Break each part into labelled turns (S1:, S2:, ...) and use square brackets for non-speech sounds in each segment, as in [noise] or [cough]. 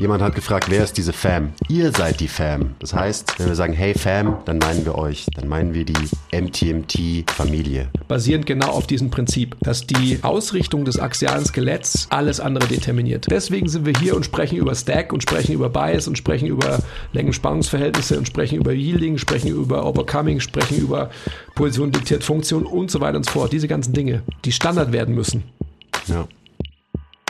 S1: Jemand hat gefragt, wer ist diese Fam? Ihr seid die Fam. Das heißt, wenn wir sagen, hey Fam, dann meinen wir euch. Dann meinen wir die MTMT-Familie.
S2: Basierend genau auf diesem Prinzip, dass die Ausrichtung des axialen Skeletts alles andere determiniert. Deswegen sind wir hier und sprechen über Stack und sprechen über Bias und sprechen über Längenspannungsverhältnisse und sprechen über Yielding, sprechen über Overcoming, sprechen über Position diktiert Funktion und so weiter und so fort. Diese ganzen Dinge, die Standard werden müssen.
S1: Ja.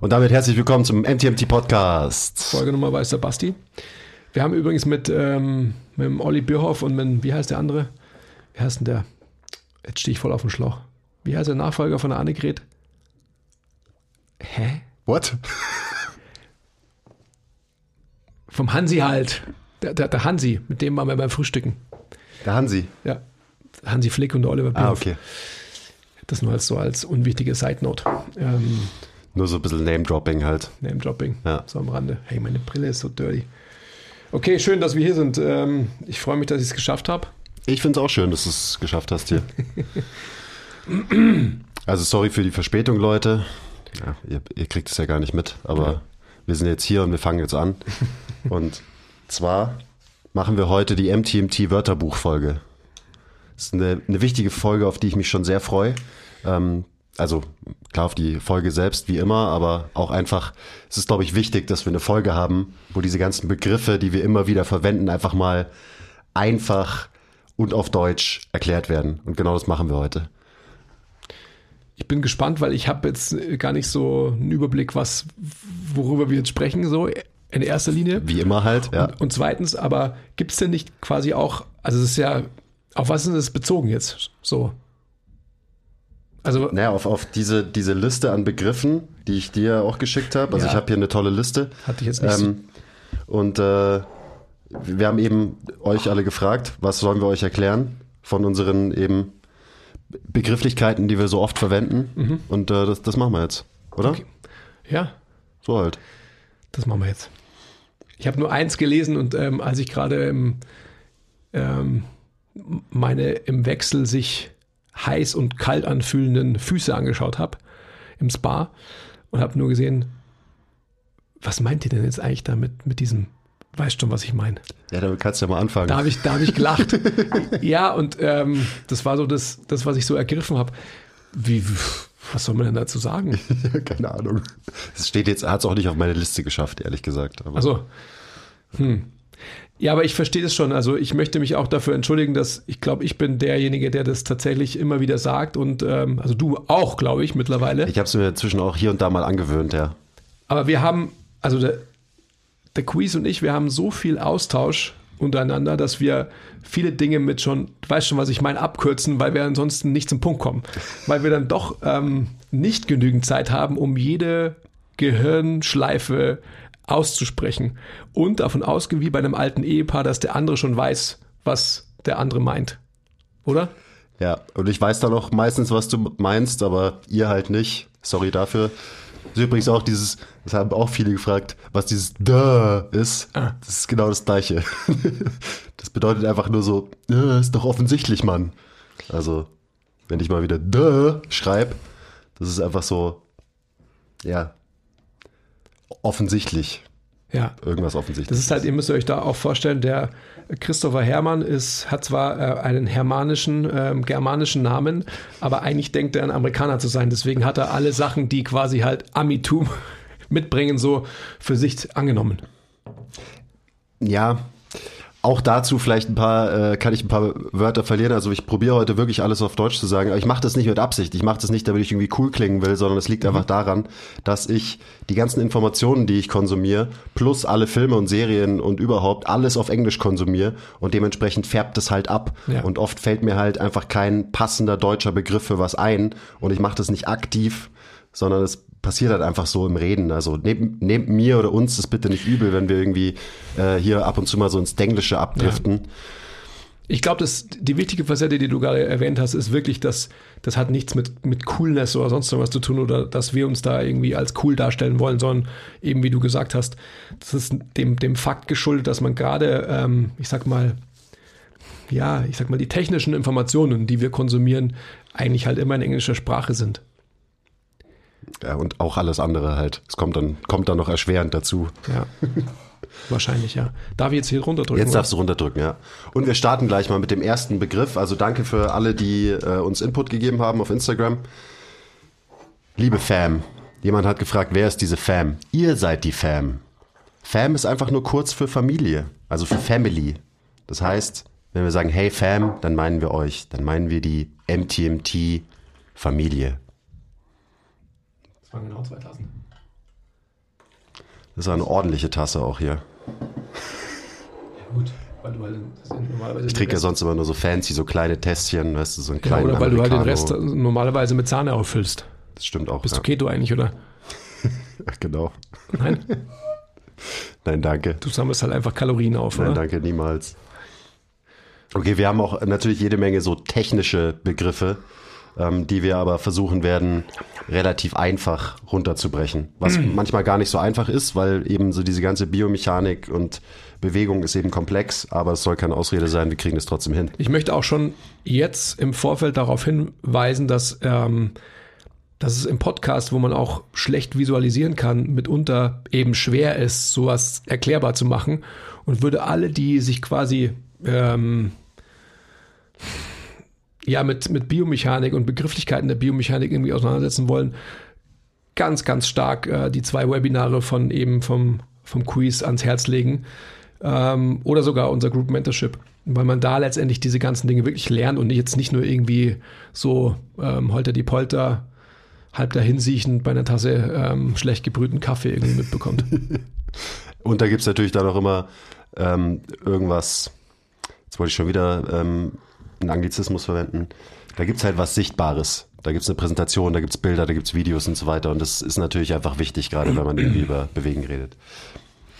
S1: und damit herzlich willkommen zum MTMT Podcast.
S2: Folge Nummer weiß der Basti. Wir haben übrigens mit, ähm, mit dem Olli Bierhoff und mit, wie heißt der andere? Wie heißt denn der? Jetzt stehe ich voll auf dem Schlauch. Wie heißt der Nachfolger von der Annegret? Hä?
S1: What? [laughs]
S2: Vom Hansi halt. Der, der, der Hansi, mit dem waren wir beim Frühstücken.
S1: Der Hansi.
S2: Ja. Hansi Flick und Oliver
S1: Ah,
S2: Bierhoff.
S1: okay.
S2: Das nur als so als unwichtige Side Note. Ähm,
S1: Nur so ein bisschen Name-Dropping halt.
S2: Name Dropping.
S1: Ja.
S2: So am Rande. Hey, meine Brille ist so dirty. Okay, schön, dass wir hier sind. Ähm, ich freue mich, dass ich es geschafft habe.
S1: Ich finde es auch schön, dass du es geschafft hast hier. [laughs] also sorry für die Verspätung, Leute. Ja, ihr, ihr kriegt es ja gar nicht mit, aber
S2: Ja.
S1: wir sind jetzt hier und wir fangen jetzt an. [laughs] und zwar machen wir heute die MTMT Wörterbuchfolge. Das ist eine, eine wichtige Folge, auf die ich mich schon sehr freue. Ähm, also klar auf die Folge selbst, wie immer, aber auch einfach, es ist, glaube ich, wichtig, dass wir eine Folge haben, wo diese ganzen Begriffe, die wir immer wieder verwenden, einfach mal einfach und auf Deutsch erklärt werden. Und genau das machen wir heute.
S2: Ich bin gespannt, weil ich habe jetzt gar nicht so einen Überblick, was, worüber wir jetzt sprechen, so in erster Linie.
S1: Wie immer halt, ja.
S2: Und, und zweitens, aber gibt es denn nicht quasi auch, also es ist ja, auf was ist es bezogen jetzt? So. Also,
S1: Naja, auf, auf diese, diese Liste an Begriffen, die ich dir auch geschickt habe. Also
S2: Ja.
S1: ich habe hier eine tolle Liste.
S2: hatte ich jetzt nicht.
S1: Ähm, und äh, wir haben eben euch alle gefragt, was sollen wir euch erklären von unseren eben Begrifflichkeiten, die wir so oft verwenden. Und äh, das, das machen wir jetzt, oder?
S2: Okay. Ja,
S1: So halt.
S2: das machen wir jetzt. Ich habe nur eins gelesen und ähm, als ich gerade ähm, meine im Wechsel sich heiß und kalt anfühlenden Füße angeschaut habe im Spa und habe nur gesehen, was meint ihr denn jetzt eigentlich damit mit diesem, weißt schon, was ich meine?
S1: Ja, damit kannst du ja mal anfangen.
S2: Da habe ich, da hab ich gelacht. [laughs] ja, und ähm, das war so das, das, was ich so ergriffen habe. Wie, was soll man denn dazu sagen? [laughs]
S1: Keine Ahnung. Es steht jetzt, hat es auch nicht auf meine Liste geschafft, ehrlich gesagt. Aber
S2: Also, hm. Ja, aber ich verstehe das schon. Also ich möchte mich auch dafür entschuldigen, dass ich glaube, ich bin derjenige, der das tatsächlich immer wieder sagt und ähm, also du auch, glaube ich, mittlerweile.
S1: ich habe es mir inzwischen auch hier und da mal angewöhnt, ja.
S2: Aber wir haben, also der, der Quiz und ich, wir haben so viel Austausch untereinander, dass wir viele Dinge mit schon, du weißt schon, was ich meine, abkürzen, weil wir ansonsten nicht zum Punkt kommen. Weil wir dann doch ähm, nicht genügend Zeit haben, um jede Gehirnschleife auszusprechen. Und davon ausgehen, wie bei einem alten Ehepaar, dass der andere schon weiß, was der andere meint. Oder?
S1: Ja, und ich weiß dann auch meistens, was du meinst, aber ihr halt nicht. Sorry dafür. Das ist übrigens auch dieses, das haben auch viele gefragt, was dieses da ist.
S2: Ah.
S1: Das ist genau das Gleiche. [laughs] Das bedeutet einfach nur so, "Ja, ist doch offensichtlich, Mann. Also, wenn ich mal wieder da schreibe, das ist einfach so, ja, offensichtlich.
S2: Ja.
S1: Irgendwas offensichtlich.
S2: Das ist halt, ihr müsst euch da auch vorstellen, der Christopher Hermann ist, hat zwar äh, einen hermanischen, ähm, germanischen Namen, aber eigentlich denkt er ein Amerikaner zu sein. Deswegen hat er alle Sachen, die quasi halt Amitum [laughs] mitbringen, so für sich angenommen.
S1: Ja, auch dazu vielleicht ein paar, äh, kann ich ein paar Wörter verlieren. Also ich probiere heute wirklich alles auf Deutsch zu sagen, aber ich mache das nicht mit Absicht. Ich mache das nicht, damit ich irgendwie cool klingen will, sondern es liegt einfach daran, dass ich die ganzen Informationen, die ich konsumiere, plus alle Filme und Serien und überhaupt alles auf Englisch konsumiere und dementsprechend färbt es halt ab.
S2: Ja.
S1: Und oft fällt mir halt einfach kein passender deutscher Begriff für was ein und ich mache das nicht aktiv, sondern es passiert halt einfach so im Reden. Also nehmt, nehmt mir oder uns das bitte nicht übel, wenn wir irgendwie äh, hier ab und zu mal so ins Englische abdriften.
S2: Ich glaube, die wichtige Facette, die du gerade erwähnt hast, ist wirklich, dass das hat nichts mit, mit Coolness oder sonst irgendwas zu tun oder dass wir uns da irgendwie als cool darstellen wollen, sondern eben, wie du gesagt hast, das ist dem, dem Fakt geschuldet, dass man gerade, ähm, ich sag mal, ja, ich sag mal, die technischen Informationen, die wir konsumieren, eigentlich halt immer in englischer Sprache sind.
S1: Ja, und auch alles andere halt. Es kommt dann, kommt dann noch erschwerend dazu.
S2: Ja. [laughs] Wahrscheinlich, ja. Darf ich jetzt hier runterdrücken?
S1: Jetzt darfst du runterdrücken, ja. Und wir starten gleich mal mit dem ersten Begriff. Also danke für alle, die äh, uns Input gegeben haben auf Instagram. Liebe Fam. Jemand hat gefragt, wer ist diese Fam? Ihr seid die Fam. Fam ist einfach nur kurz für Familie, also für Family. Das heißt, wenn wir sagen, hey Fam, dann meinen wir euch. Dann meinen wir die MTMT Familie.
S2: Das waren genau 2000.
S1: Das ist eine ordentliche Tasse auch hier.
S2: Ja, gut, weil du halt normalerweise
S1: Ich trinke ja sonst immer nur so fancy, so kleine Tässchen, weißt du, so einen
S2: ja,
S1: kleinen
S2: oder weil du halt den
S1: Americano.
S2: Rest normalerweise mit Sahne auffüllst.
S1: Das stimmt auch.
S2: Bist
S1: ja.
S2: du Keto eigentlich, oder? [laughs]
S1: Genau.
S2: Nein? [laughs]
S1: Nein, danke.
S2: Du sammelst halt einfach Kalorien auf,
S1: Nein,
S2: oder?
S1: danke, niemals. Okay, wir haben auch natürlich jede Menge so technische Begriffe, ähm, die wir aber versuchen werden, relativ einfach runterzubrechen. Was manchmal gar nicht so einfach ist, weil eben so diese ganze Biomechanik und Bewegung ist eben komplex, aber es soll keine Ausrede sein, wir kriegen es trotzdem hin.
S2: Ich möchte auch schon jetzt im Vorfeld darauf hinweisen, dass, ähm, dass es im Podcast, wo man auch schlecht visualisieren kann, mitunter eben schwer ist, sowas erklärbar zu machen. Und würde alle, die sich quasi ähm, ja mit, mit Biomechanik und Begrifflichkeiten der Biomechanik irgendwie auseinandersetzen wollen, ganz, ganz stark äh, die zwei Webinare von eben vom, vom Quiz ans Herz legen ähm, oder sogar unser Group Mentorship, weil man da letztendlich diese ganzen Dinge wirklich lernt und jetzt nicht nur irgendwie so ähm, holter die Polter halb dahinsiechend bei einer Tasse ähm, schlecht gebrühten Kaffee irgendwie mitbekommt. [laughs]
S1: Und da gibt's natürlich dann auch immer ähm, irgendwas, jetzt wollte ich schon wieder ähm, einen Anglizismus verwenden, da gibt's halt was Sichtbares. Da gibt's eine Präsentation, da gibt's Bilder, da gibt's Videos und so weiter. Und das ist natürlich einfach wichtig, gerade wenn man irgendwie über Bewegen redet.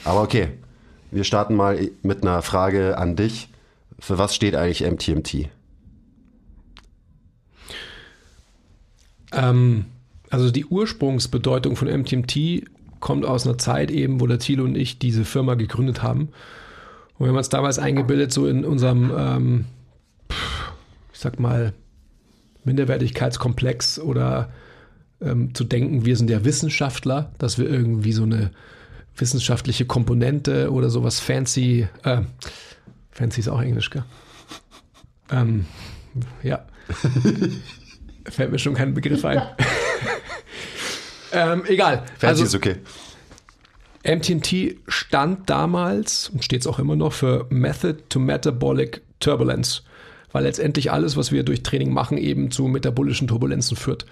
S1: Aber okay, wir starten mal mit einer Frage an dich. Für was steht eigentlich MTMT?
S2: Ähm, also die Ursprungsbedeutung von MTMT kommt aus einer Zeit eben, wo der Thilo und ich diese Firma gegründet haben. Und wir haben uns damals eingebildet, so in unserem, ähm, ich sag mal, Minderwertigkeitskomplex oder ähm, zu denken, wir sind ja Wissenschaftler, dass wir irgendwie so eine wissenschaftliche Komponente oder sowas fancy, äh, fancy ist auch Englisch, gell? Ähm, ja. [laughs] Fällt mir schon kein Begriff ein. [laughs] ähm, egal.
S1: Fancy
S2: Also,
S1: ist okay.
S2: MTMT stand damals und steht es auch immer noch für Method to Metabolic Turbulence, weil letztendlich alles, was wir durch Training machen, eben zu metabolischen Turbulenzen führt.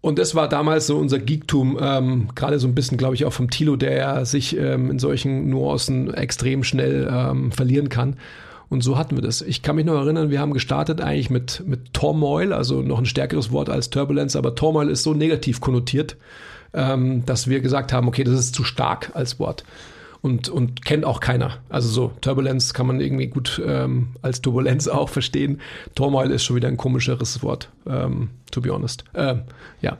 S2: Und das war damals so unser Geektum, ähm, gerade so ein bisschen, glaube ich, auch vom Tilo, der ja sich ähm, in solchen Nuancen extrem schnell ähm, verlieren kann. Und so hatten wir das. Ich kann mich noch erinnern, wir haben gestartet eigentlich mit, mit Turmoil, also noch ein stärkeres Wort als Turbulence, aber Turmoil ist so negativ konnotiert, ähm, dass wir gesagt haben, okay, das ist zu stark als Wort. Und, und kennt auch keiner. Also so, Turbulenz kann man irgendwie gut ähm, als Turbulenz [laughs] auch verstehen. Turmoil ist schon wieder ein komischeres Wort, ähm, to be honest. Ähm, ja,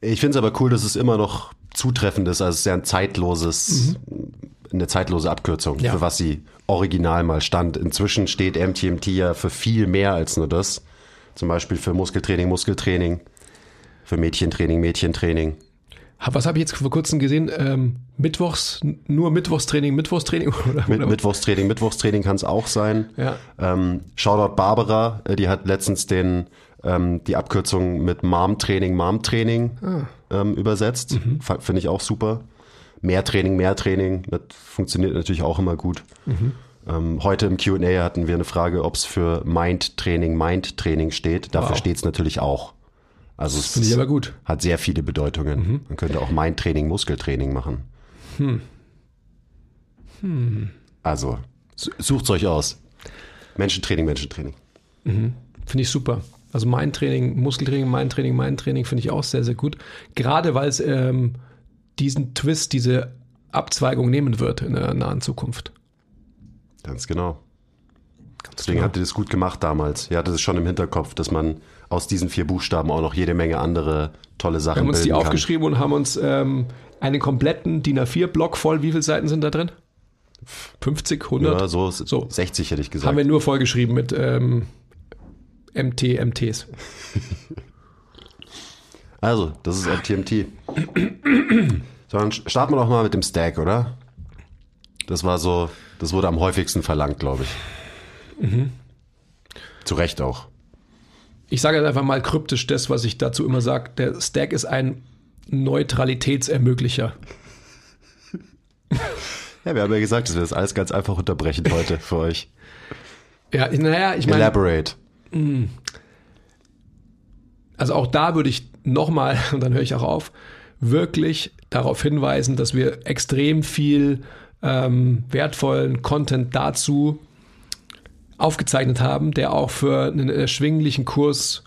S1: Ich finde es aber cool, dass es immer noch zutreffend ist. Also es ist ja ein zeitloses, eine zeitlose Abkürzung,
S2: Mhm. Ja.
S1: für was sie original mal stand. Inzwischen steht MTMT ja für viel mehr als nur das. Zum Beispiel für Muskeltraining, Muskeltraining, für Mädchentraining, Mädchentraining.
S2: Was habe ich jetzt vor kurzem gesehen? Ähm, Mittwochs, nur Mittwochstraining, Mittwochstraining [laughs] oder,
S1: Mit,
S2: oder
S1: Mittwochstraining, Mittwochstraining kann es auch sein.
S2: Ja.
S1: Ähm, Shoutout Barbara, äh, die hat letztens den, ähm, die Abkürzung mit Mom-Training, Mom-Training
S2: Ah.
S1: ähm, übersetzt.
S2: Mhm.
S1: Finde ich auch super. Mehr Training, mehr Training, das funktioniert natürlich auch immer gut.
S2: Mhm.
S1: Ähm, heute im QA hatten wir eine Frage, ob es für Mind-Training, Mind-Training steht. Dafür
S2: Wow.
S1: steht es natürlich auch. Also es
S2: Finde ich aber gut.
S1: hat sehr viele Bedeutungen. Man könnte auch Mind-Training, Muskeltraining machen. Also su- sucht's euch aus. Menschentraining, Menschentraining.
S2: Finde ich super. Also mein Training, Muskeltraining, mein Training, mein Training finde ich auch sehr, sehr gut. Gerade weil es ähm, diesen Twist, diese Abzweigung nehmen wird in der nahen Zukunft.
S1: Ganz genau. Deswegen
S2: genau.
S1: habt ihr das gut gemacht damals. Ihr hattet es schon im Hinterkopf, dass man aus diesen vier Buchstaben auch noch jede Menge andere tolle Sachen
S2: Wir haben uns die
S1: kann.
S2: aufgeschrieben und haben uns ähm, einen kompletten DIN A4-Block voll. Wie viele Seiten sind da drin? 50, 100?
S1: Ja, so,
S2: So.
S1: 60 hätte ich gesagt.
S2: haben wir nur vollgeschrieben mit ähm, MT, MTs. [laughs]
S1: Also, das ist MTMT. so, dann starten wir doch mal mit dem Stack, oder? Das war so, das wurde am häufigsten verlangt, glaube ich.
S2: Mhm.
S1: Zu Recht auch.
S2: Ich sage jetzt einfach mal kryptisch das, was ich dazu immer sage. Der Stack ist ein Neutralitätsermöglicher. [laughs]
S1: Ja, wir haben ja gesagt, dass wir das alles ganz einfach unterbrechen heute für euch.
S2: Ja, naja, ich meine,
S1: Elaborate.
S2: also auch da würde ich nochmal, [laughs] und dann höre ich auch auf, wirklich darauf hinweisen, dass wir extrem viel ähm, wertvollen Content dazu aufgezeichnet haben, der auch für einen erschwinglichen Kurs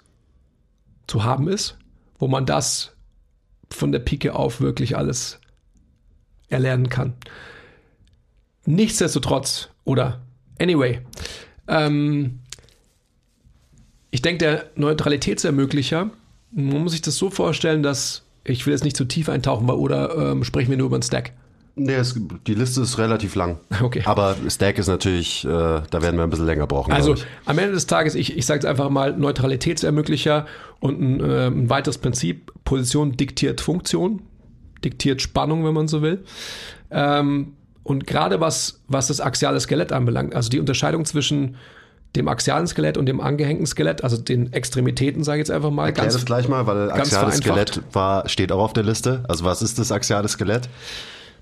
S2: zu haben ist, wo man das von der Pike auf wirklich alles erlernen kann. Nichtsdestotrotz, oder anyway, ähm, ich denke, der Neutralitätsermöglicher, man muss sich das so vorstellen, dass, ich will jetzt nicht zu tief eintauchen, weil- oder ähm, sprechen wir nur über den Stack?
S1: Nee, es, die Liste ist relativ lang. [laughs]
S2: Okay.
S1: Aber Stack ist natürlich, äh, da werden wir ein bisschen länger brauchen.
S2: Also am Ende des Tages, ich, ich sage jetzt einfach mal Neutralitätsermöglicher und ein, äh, ein weiteres Prinzip, Position diktiert Funktion, diktiert Spannung, wenn man so will. Ähm, und gerade was, was das axiale Skelett anbelangt, also die Unterscheidung zwischen dem axialen Skelett und dem angehängten Skelett, also den Extremitäten, sage ich jetzt einfach mal.
S1: Erklär das gleich mal, weil
S2: ganz
S1: axiales. Skelett war, steht auch auf der Liste. Also was ist das axiale Skelett?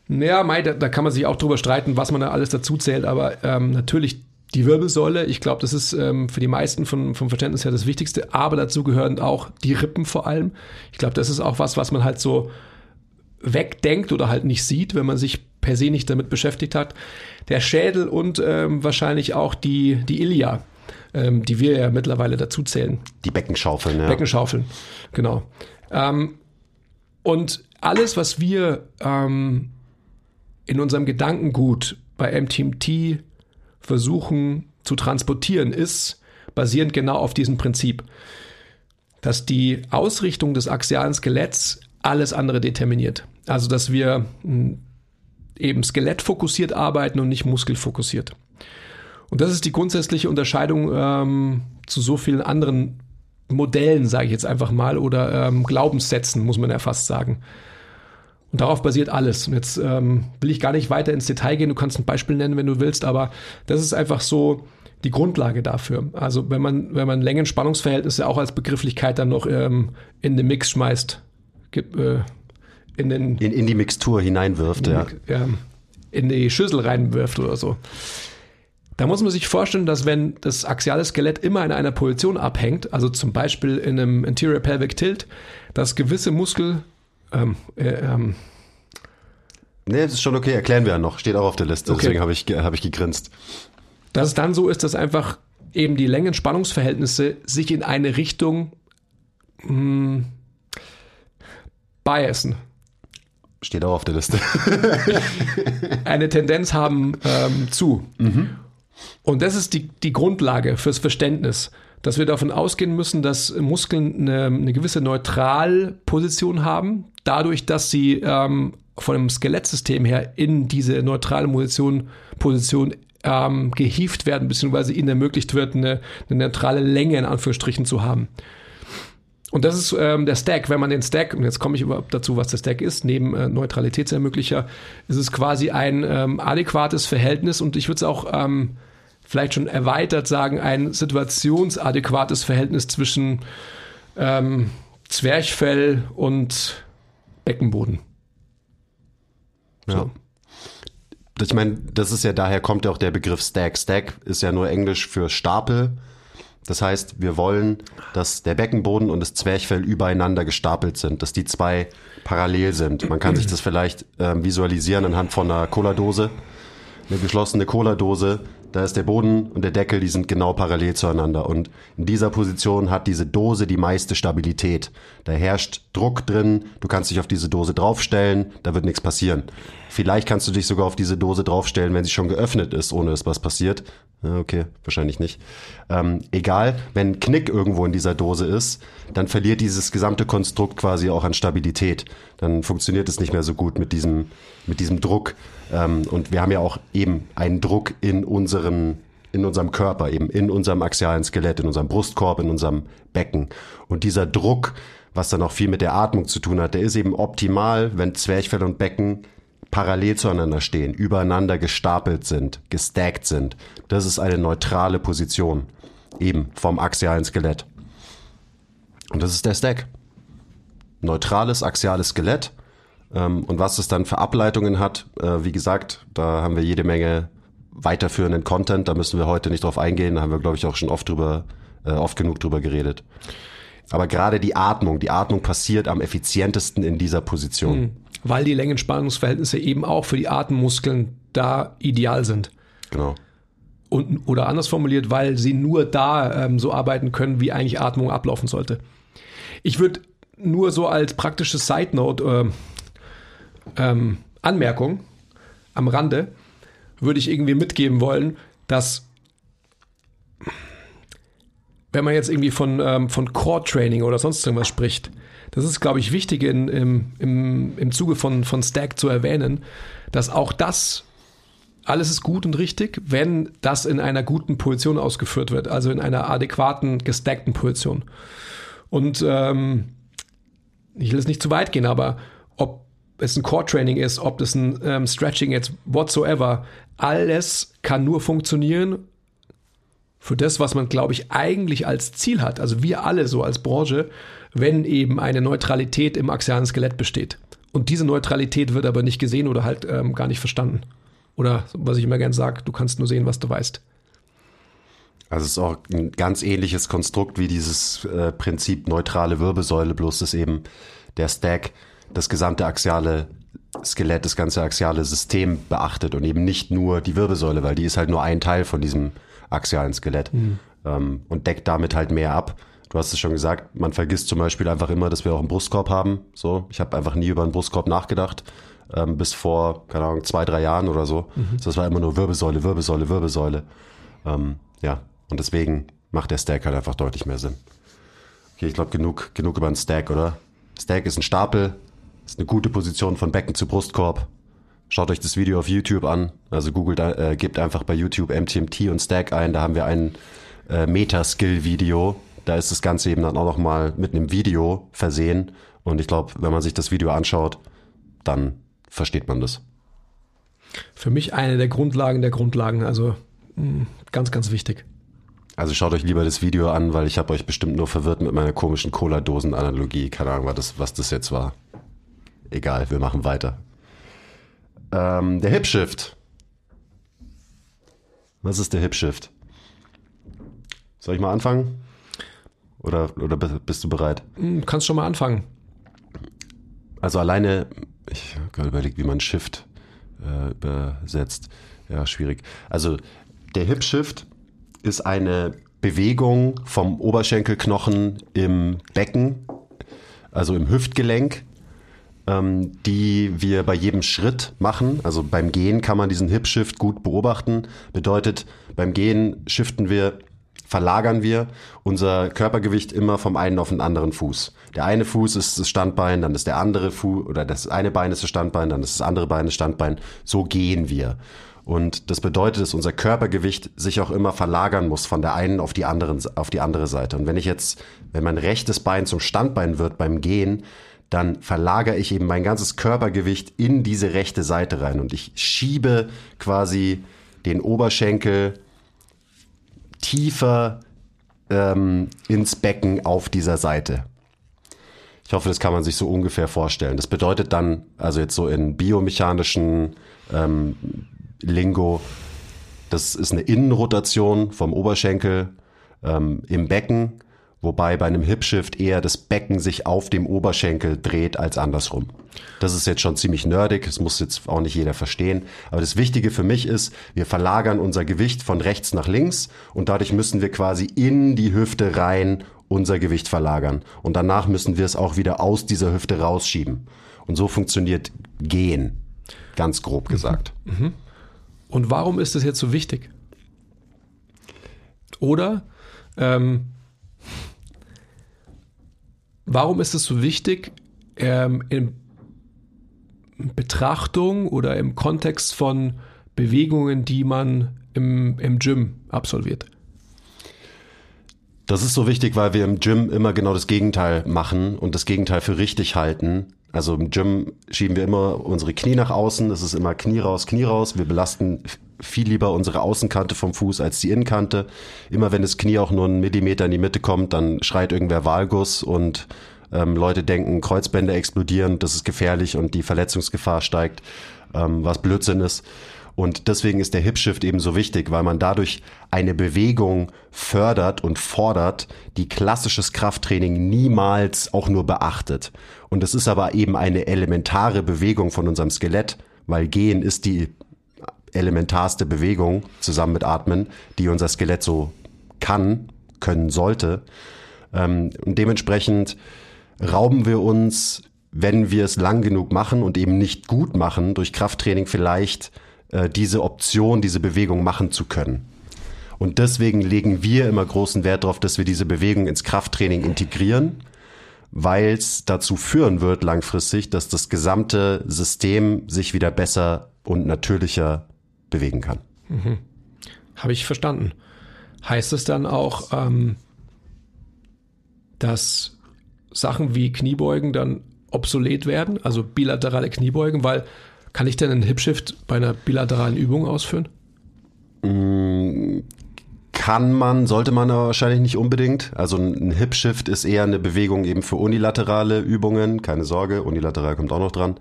S2: Ja, Mai, da, da kann man sich auch drüber streiten, was man da alles dazu zählt, aber ähm, natürlich die Wirbelsäule, ich glaube, das ist ähm, für die meisten von, vom Verständnis her das Wichtigste, aber dazu gehören auch die Rippen vor allem. Ich glaube, das ist auch was, was man halt so wegdenkt oder halt nicht sieht, wenn man sich per se nicht damit beschäftigt hat. Der Schädel und ähm, wahrscheinlich auch die, die Ilia, ähm, die wir ja mittlerweile dazu zählen.
S1: Die Beckenschaufeln, ja.
S2: Beckenschaufeln, genau. Ähm, und alles, was wir ähm, in unserem Gedankengut bei MTMT versuchen zu transportieren, ist basierend genau auf diesem Prinzip, dass die Ausrichtung des axialen Skeletts alles andere determiniert. Also, dass wir mh, eben skelettfokussiert arbeiten und nicht muskelfokussiert. Und das ist die grundsätzliche Unterscheidung ähm, zu so vielen anderen Modellen, sage ich jetzt einfach mal, oder ähm, Glaubenssätzen, muss man ja fast sagen. Und darauf basiert alles. Und jetzt ähm, will ich gar nicht weiter ins Detail gehen. Du kannst ein Beispiel nennen, wenn du willst, aber das ist einfach so die Grundlage dafür. Also wenn man, wenn man Längen-Spannungsverhältnisse auch als Begrifflichkeit dann noch ähm, in den Mix schmeißt, gibt, äh, in den
S1: In, in die Mixtur hineinwirft, ja.
S2: ja, in die Schüssel reinwirft oder so. Da muss man sich vorstellen, dass wenn das axiale Skelett immer in einer Position abhängt, also zum Beispiel in einem Anterior Pelvic Tilt, dass gewisse Muskel, ähm, äh, ähm,
S1: Nee, das ist schon okay, erklären wir ja noch. Steht auch auf der Liste,
S2: Okay.
S1: deswegen habe ich, hab ich gegrinst.
S2: dass es dann so ist, dass einfach eben die Längen-Spannungsverhältnisse sich in eine Richtung mh, biasen.
S1: Steht auch auf der Liste. [laughs]
S2: eine Tendenz haben ähm, zu. Und das ist die, die Grundlage fürs Verständnis, dass wir davon ausgehen müssen, dass Muskeln eine, eine gewisse Neutralposition haben, dadurch, dass sie ähm, von dem Skelettsystem her in diese neutrale Position, Position ähm, gehievt werden, beziehungsweise ihnen ermöglicht wird, eine, eine neutrale Länge in Anführungsstrichen zu haben. Und das ist ähm, der Stack. Wenn man den Stack, und jetzt komme ich überhaupt dazu, was der Stack ist, neben äh, Neutralitätsermöglicher, ist es quasi ein ähm, adäquates Verhältnis und ich würde es auch ähm, vielleicht schon erweitert sagen, ein situationsadäquates Verhältnis zwischen ähm, Zwerchfell und Beckenboden.
S1: Ja. ich meine, das ist ja daher kommt ja auch der Begriff Stack. Stack ist ja nur Englisch für Stapel. Das heißt, wir wollen, dass der Beckenboden und das Zwerchfell übereinander gestapelt sind, dass die zwei parallel sind. Man kann sich das vielleicht ähm, visualisieren anhand von einer Cola-Dose. Eine geschlossene Cola-Dose da ist der Boden und der Deckel, die sind genau parallel zueinander. Und in dieser Position hat diese Dose die meiste Stabilität. Da herrscht Druck drin, du kannst dich auf diese Dose draufstellen, da wird nichts passieren. Vielleicht kannst du dich sogar auf diese Dose draufstellen, wenn sie schon geöffnet ist, ohne dass was passiert. Okay, wahrscheinlich nicht. Ähm, egal, wenn ein Knick irgendwo in dieser Dose ist, dann verliert dieses gesamte Konstrukt quasi auch an Stabilität. Dann funktioniert es nicht mehr so gut mit diesem, mit diesem Druck. Ähm, und wir haben ja auch eben einen Druck in unseren in unserem Körper, eben in unserem axialen Skelett, in unserem Brustkorb, in unserem Becken. Und dieser Druck, was dann auch viel mit der Atmung zu tun hat, der ist eben optimal, wenn Zwerchfell und Becken parallel zueinander stehen, übereinander gestapelt sind, gestackt sind. Das ist eine neutrale Position, eben vom axialen Skelett. Und das ist der Stack. Neutrales axiales Skelett ähm, und was es dann für Ableitungen hat, äh, wie gesagt, da haben wir jede Menge weiterführenden Content. Da müssen wir heute nicht drauf eingehen. Da haben wir, glaube ich, auch schon oft drüber, äh, oft genug drüber geredet. Aber gerade die Atmung, die Atmung passiert am effizientesten in dieser Position. Mhm.
S2: Weil die Längenspannungsverhältnisse eben auch für die Atemmuskeln da ideal sind.
S1: Genau.
S2: Und, oder anders formuliert, weil sie nur da ähm, so arbeiten können, wie eigentlich Atmung ablaufen sollte. Ich würde nur so als praktisches Side Note äh, ähm, Anmerkung am Rande würde ich irgendwie mitgeben wollen, dass wenn man jetzt irgendwie von, ähm, von Core-Training oder sonst irgendwas spricht, das ist, glaube ich, wichtig in, im, im, im Zuge von, von Stack zu erwähnen, dass auch das alles ist gut und richtig, wenn das in einer guten Position ausgeführt wird, also in einer adäquaten, gestackten Position. Und ähm, ich will es nicht zu weit gehen, aber ob es ein Core-Training ist, ob das ein ähm, Stretching jetzt whatsoever, alles kann nur funktionieren für das, was man, glaube ich, eigentlich als Ziel hat, also wir alle so als Branche, wenn eben eine Neutralität im axialen Skelett besteht. Und diese Neutralität wird aber nicht gesehen oder halt ähm, gar nicht verstanden. Oder was ich immer gern sage, du kannst nur sehen, was du weißt.
S1: Also es ist auch ein ganz ähnliches Konstrukt wie dieses äh, Prinzip neutrale Wirbelsäule, bloß dass eben der Stack das gesamte axiale Skelett, das ganze axiale System beachtet und eben nicht nur die Wirbelsäule, weil die ist halt nur ein Teil von diesem axialen Skelett mhm. ähm, und deckt damit halt mehr ab. Du hast es schon gesagt, man vergisst zum Beispiel einfach immer, dass wir auch einen Brustkorb haben. So, ich habe einfach nie über einen Brustkorb nachgedacht, ähm, bis vor, keine Ahnung, zwei, drei Jahren oder so. Mhm. Das war immer nur Wirbelsäule, Wirbelsäule, Wirbelsäule. Ähm, ja, und deswegen macht der Stack halt einfach deutlich mehr Sinn. Okay, ich glaube, genug, genug über einen Stack, oder? Stack ist ein Stapel, ist eine gute Position von Becken zu Brustkorb. Schaut euch das Video auf YouTube an. Also googelt, äh, gebt einfach bei YouTube MTMT und Stack ein. Da haben wir ein äh, Meta-Skill-Video. Da ist das Ganze eben dann auch nochmal mit einem Video versehen. Und ich glaube, wenn man sich das Video anschaut, dann versteht man das.
S2: Für mich eine der Grundlagen der Grundlagen. Also mh, hm, ganz, ganz wichtig.
S1: Also schaut euch lieber das Video an, weil ich habe euch bestimmt nur verwirrt mit meiner komischen Cola-Dosen-Analogie. Keine Ahnung, was das, was das jetzt war. Egal, wir machen weiter. Ähm, der Hipshift. Was ist der Hipshift? Soll ich mal anfangen? Oder, oder bist du bereit?
S2: Hm, kannst schon mal anfangen.
S1: Also alleine, ich habe gerade überlegt, wie man Shift äh, übersetzt. Ja, schwierig. Also der Hip-Shift ist eine Bewegung vom Oberschenkelknochen im Becken, also im Hüftgelenk, ähm, die wir bei jedem Schritt machen. Also beim Gehen kann man diesen Hip-Shift gut beobachten. Bedeutet, beim Gehen shiften wir, verlagern wir unser Körpergewicht immer vom einen auf den anderen Fuß. Der eine Fuß ist das Standbein, dann ist der andere Fuß, oder das eine Bein ist das Standbein, dann ist das andere Bein das Standbein. So gehen wir. Und das bedeutet, dass unser Körpergewicht sich auch immer verlagern muss von der einen auf die, anderen, auf die andere Seite. Und wenn ich jetzt, wenn mein rechtes Bein zum Standbein wird beim Gehen, dann verlagere ich eben mein ganzes Körpergewicht in diese rechte Seite rein und ich schiebe quasi den Oberschenkel tiefer ähm, ins Becken auf dieser Seite. Ich hoffe, das kann man sich so ungefähr vorstellen. Das bedeutet dann, also jetzt so in biomechanischen ähm, Lingo. Das ist eine Innenrotation vom Oberschenkel ähm, im Becken, wobei bei einem Hip Shift eher das Becken sich auf dem Oberschenkel dreht als andersrum. Das ist jetzt schon ziemlich nerdig, das muss jetzt auch nicht jeder verstehen. Aber das Wichtige für mich ist, wir verlagern unser Gewicht von rechts nach links und dadurch müssen wir quasi in die Hüfte rein unser Gewicht verlagern. Und danach müssen wir es auch wieder aus dieser Hüfte rausschieben. Und so funktioniert Gehen, ganz grob gesagt.
S2: Mhm. Und warum ist das jetzt so wichtig? Oder ähm, warum ist es so wichtig, ähm, in Betrachtung oder im Kontext von Bewegungen, die man im, im Gym absolviert?
S1: Das ist so wichtig, weil wir im Gym immer genau das Gegenteil machen und das Gegenteil für richtig halten. Also im Gym schieben wir immer unsere Knie nach außen. Das ist immer Knie raus, Knie raus. Wir belasten viel lieber unsere Außenkante vom Fuß als die Innenkante. Immer wenn das Knie auch nur einen Millimeter in die Mitte kommt, dann schreit irgendwer Valgus und ähm, Leute denken, Kreuzbänder explodieren, das ist gefährlich und die Verletzungsgefahr steigt, ähm, was Blödsinn ist. Und deswegen ist der Hip Shift eben so wichtig, weil man dadurch eine Bewegung fördert und fordert, die klassisches Krafttraining niemals auch nur beachtet. Und es ist aber eben eine elementare Bewegung von unserem Skelett, weil Gehen ist die elementarste Bewegung zusammen mit Atmen, die unser Skelett so kann, können sollte. Ähm, und dementsprechend rauben wir uns, wenn wir es lang genug machen und eben nicht gut machen, durch Krafttraining vielleicht äh, diese Option, diese Bewegung machen zu können. Und deswegen legen wir immer großen Wert darauf, dass wir diese Bewegung ins Krafttraining integrieren, weil es dazu führen wird langfristig, dass das gesamte System sich wieder besser und natürlicher bewegen kann.
S2: Mhm. Habe ich verstanden. Heißt es dann auch, ähm, dass Sachen wie Kniebeugen dann obsolet werden, also bilaterale Kniebeugen, weil kann ich denn einen Hipshift bei einer bilateralen Übung ausführen?
S1: Mm, kann man, sollte man aber wahrscheinlich nicht unbedingt. Also ein Hip-Shift ist eher eine Bewegung eben für unilaterale Übungen. Keine Sorge, unilateral kommt auch noch dran.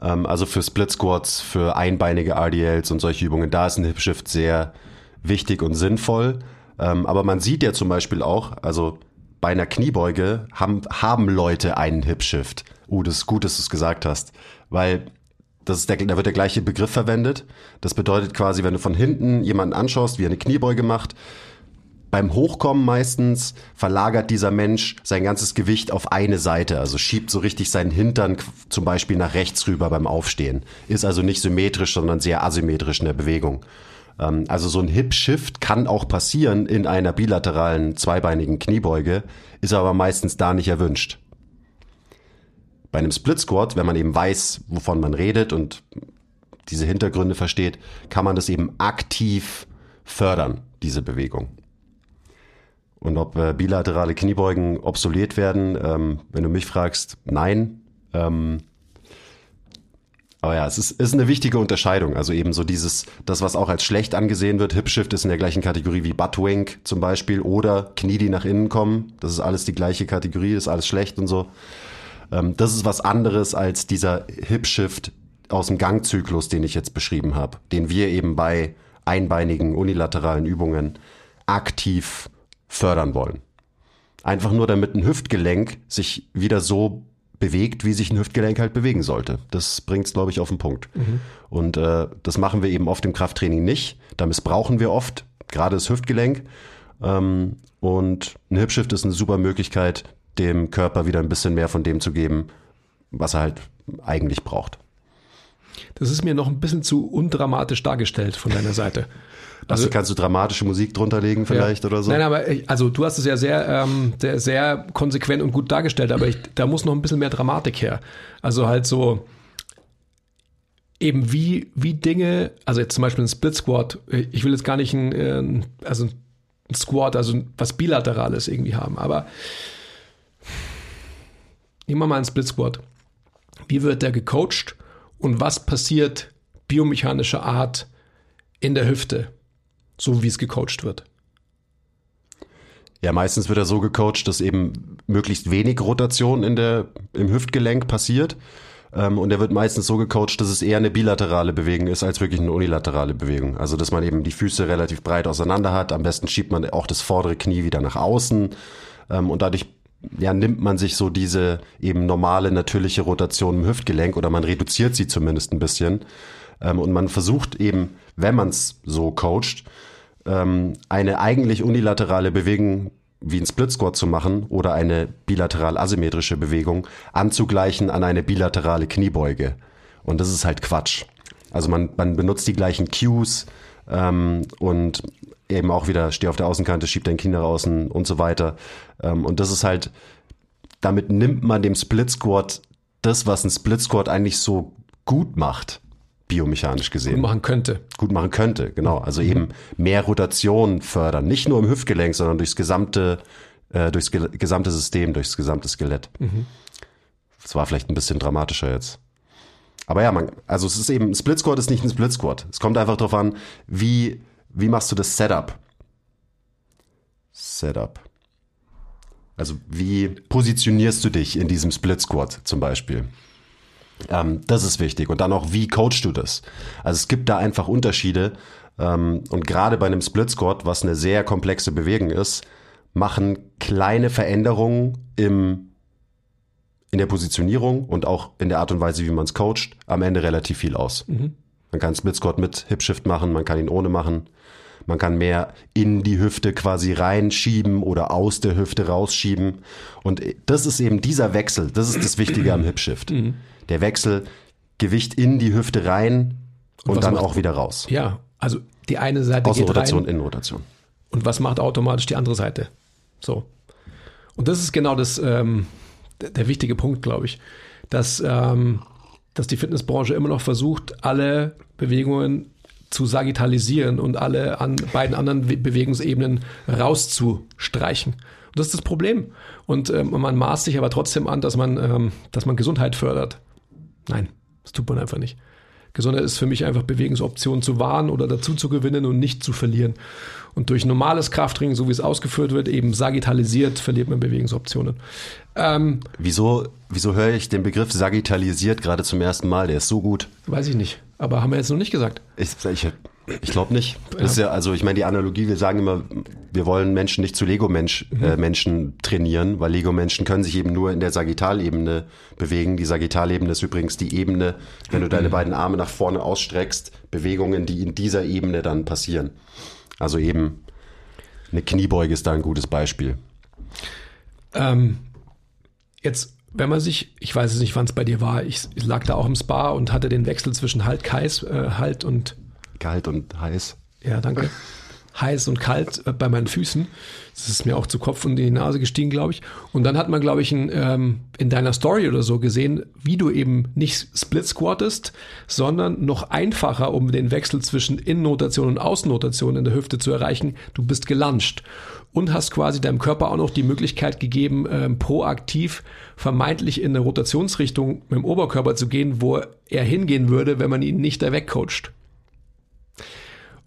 S1: Ähm, also für Split Squats, für einbeinige RDLs und solche Übungen, da ist ein Hip-Shift sehr wichtig und sinnvoll. Ähm, aber man sieht ja zum Beispiel auch, also bei einer Kniebeuge haben, haben Leute einen Hip-Shift. Uh, das ist gut, dass du es gesagt hast. Weil das ist der, da wird der gleiche Begriff verwendet. Das bedeutet quasi, wenn du von hinten jemanden anschaust, wie er eine Kniebeuge macht, beim Hochkommen meistens verlagert dieser Mensch sein ganzes Gewicht auf eine Seite, also schiebt so richtig seinen Hintern zum Beispiel nach rechts rüber beim Aufstehen. Ist also nicht symmetrisch, sondern sehr asymmetrisch in der Bewegung. Ähm, also so ein Hip-Shift kann auch passieren in einer bilateralen zweibeinigen Kniebeuge, ist aber meistens da nicht erwünscht. Bei einem Split Squat, wenn man eben weiß, wovon man redet und diese Hintergründe versteht, kann man das eben aktiv fördern, diese Bewegung. Und ob äh, bilaterale Kniebeugen obsolet werden, ähm, wenn du mich fragst, nein. Ähm, aber ja, es ist, ist eine wichtige Unterscheidung. Also eben so dieses, das, was auch als schlecht angesehen wird, Hip Shift ist in der gleichen Kategorie wie Buttwink zum Beispiel oder Knie, die nach innen kommen. Das ist alles die gleiche Kategorie, ist alles schlecht und so. Ähm, das ist was anderes als dieser Hip-Shift aus dem Gangzyklus, den ich jetzt beschrieben habe, den wir eben bei einbeinigen unilateralen Übungen aktiv fördern wollen. Einfach nur damit ein Hüftgelenk sich wieder so bewegt, wie sich ein Hüftgelenk halt bewegen sollte. Das bringt es, glaube ich, auf den Punkt. Mhm. Und äh, das machen wir eben oft im Krafttraining nicht. Da missbrauchen wir oft gerade das Hüftgelenk. Ähm, und ein Hipshift ist eine super Möglichkeit, dem Körper wieder ein bisschen mehr von dem zu geben, was er halt eigentlich braucht.
S2: Das ist mir noch ein bisschen zu undramatisch dargestellt von deiner Seite.
S1: Also, [laughs] also kannst du dramatische Musik drunter legen vielleicht ja. oder so?
S2: Nein, aber ich, also du hast es ja sehr, ähm, sehr, sehr konsequent und gut dargestellt, aber ich, da muss noch ein bisschen mehr Dramatik her. Also halt so eben wie, wie Dinge, also jetzt zum Beispiel ein Split Squat, ich will jetzt gar nicht ein, äh, also ein Squat, also was Bilaterales irgendwie haben, aber Nehmen wir mal einen Split Squat. Wie wird der gecoacht und was passiert biomechanischer Art in der Hüfte, so wie es gecoacht wird?
S1: Ja, meistens wird er so gecoacht, dass eben möglichst wenig Rotation in der, im Hüftgelenk passiert. Ähm, und der wird meistens so gecoacht, dass es eher eine bilaterale Bewegung ist als wirklich eine unilaterale Bewegung. Also dass man eben die Füße relativ breit auseinander hat. Am besten schiebt man auch das vordere Knie wieder nach außen. Ähm, und dadurch ja, nimmt man sich so diese eben normale, natürliche Rotation im Hüftgelenk oder man reduziert sie zumindest ein bisschen. Ähm, und man versucht eben, wenn man es so coacht, ähm, eine eigentlich unilaterale Bewegung wie ein Split Squat zu machen oder eine bilateral asymmetrische Bewegung anzugleichen an eine bilaterale Kniebeuge. Und das ist halt Quatsch. Also man, man benutzt die gleichen Cues ähm, und eben auch wieder steh auf der Außenkante, schieb dein nach außen und so weiter. Ähm, und das ist halt, damit nimmt man dem Split Squat das, was ein Split Squat eigentlich so gut macht biomechanisch gesehen.
S2: Gut machen könnte.
S1: Gut machen könnte, genau. Also mhm. eben mehr Rotation fördern. Nicht nur im Hüftgelenk, sondern durchs gesamte, äh, durchs ge gesamte System, durchs gesamte Skelett. Mhm. Das war vielleicht ein bisschen dramatischer jetzt. Aber ja, man, also es ist eben, ein Split Squat ist nicht ein Split Squat. Es kommt einfach darauf an, wie, wie machst du das Setup? Setup. Also wie positionierst du dich in diesem Split Squat zum Beispiel? Ähm, das ist wichtig. Und dann auch, wie coachst du das? Also es gibt da einfach Unterschiede. Ähm, und gerade bei einem Split Squat, was eine sehr komplexe Bewegung ist, machen kleine Veränderungen im, in der Positionierung und auch in der Art und Weise, wie man es coacht, am Ende relativ viel aus. Mhm. Man kann Split Squat mit Hip Shift machen, man kann ihn ohne machen. Man kann mehr in die Hüfte quasi reinschieben oder aus der Hüfte rausschieben. Und das ist eben dieser Wechsel, das ist das Wichtige am Hip Shift. Mhm der Wechsel, Gewicht in die Hüfte rein und, und dann macht, auch wieder raus.
S2: Ja, also die eine Seite
S1: Außer geht Rotation, rein. Innenrotation.
S2: Und was macht automatisch die andere Seite? So. Und das ist genau das, ähm, der wichtige Punkt, glaube ich, dass, ähm, dass die Fitnessbranche immer noch versucht, alle Bewegungen zu sagittalisieren und alle an beiden anderen Bewegungsebenen rauszustreichen. Und das ist das Problem. Und ähm, man maßt sich aber trotzdem an, dass man, ähm, dass man Gesundheit fördert. Nein, das tut man einfach nicht. Gesundheit ist für mich einfach Bewegungsoptionen zu wahren oder dazu zu gewinnen und nicht zu verlieren. Und durch normales Krafttraining, so wie es ausgeführt wird, eben sagittalisiert, verliert man Bewegungsoptionen.
S1: Ähm, wieso, wieso höre ich den Begriff sagittalisiert gerade zum ersten Mal? Der ist so gut.
S2: Weiß ich nicht. Aber haben wir jetzt noch nicht gesagt.
S1: Ich, ich, ich glaube nicht. Ja, also ich meine, die Analogie, wir sagen immer, wir wollen Menschen nicht zu Lego-Menschen mhm. äh, trainieren, weil Lego-Menschen können sich eben nur in der Sagittalebene bewegen. Die Sagittalebene ist übrigens die Ebene, wenn du deine mhm. beiden Arme nach vorne ausstreckst, Bewegungen, die in dieser Ebene dann passieren. Also eben eine Kniebeuge ist da ein gutes Beispiel.
S2: Ähm, jetzt wenn man sich, ich weiß es nicht, wann es bei dir war, ich, ich, lag da auch im Spa und hatte den Wechsel zwischen Halt, Kais, äh, Halt und
S1: Kalt und heiß.
S2: Ja, danke. heiß und kalt äh, bei meinen Füßen. Das ist mir auch zu Kopf und in die Nase gestiegen, glaube ich. Und dann hat man, glaube ich, in, ähm, in deiner Story oder so gesehen, wie du eben nicht Split squattest, sondern noch einfacher, um den Wechsel zwischen Innennotation und Außennotation in der Hüfte zu erreichen. Du bist gelanscht und hast quasi deinem Körper auch noch die Möglichkeit gegeben, ähm, proaktiv vermeintlich in eine Rotationsrichtung mit dem Oberkörper zu gehen, wo er hingehen würde, wenn man ihn nicht da wegcoacht.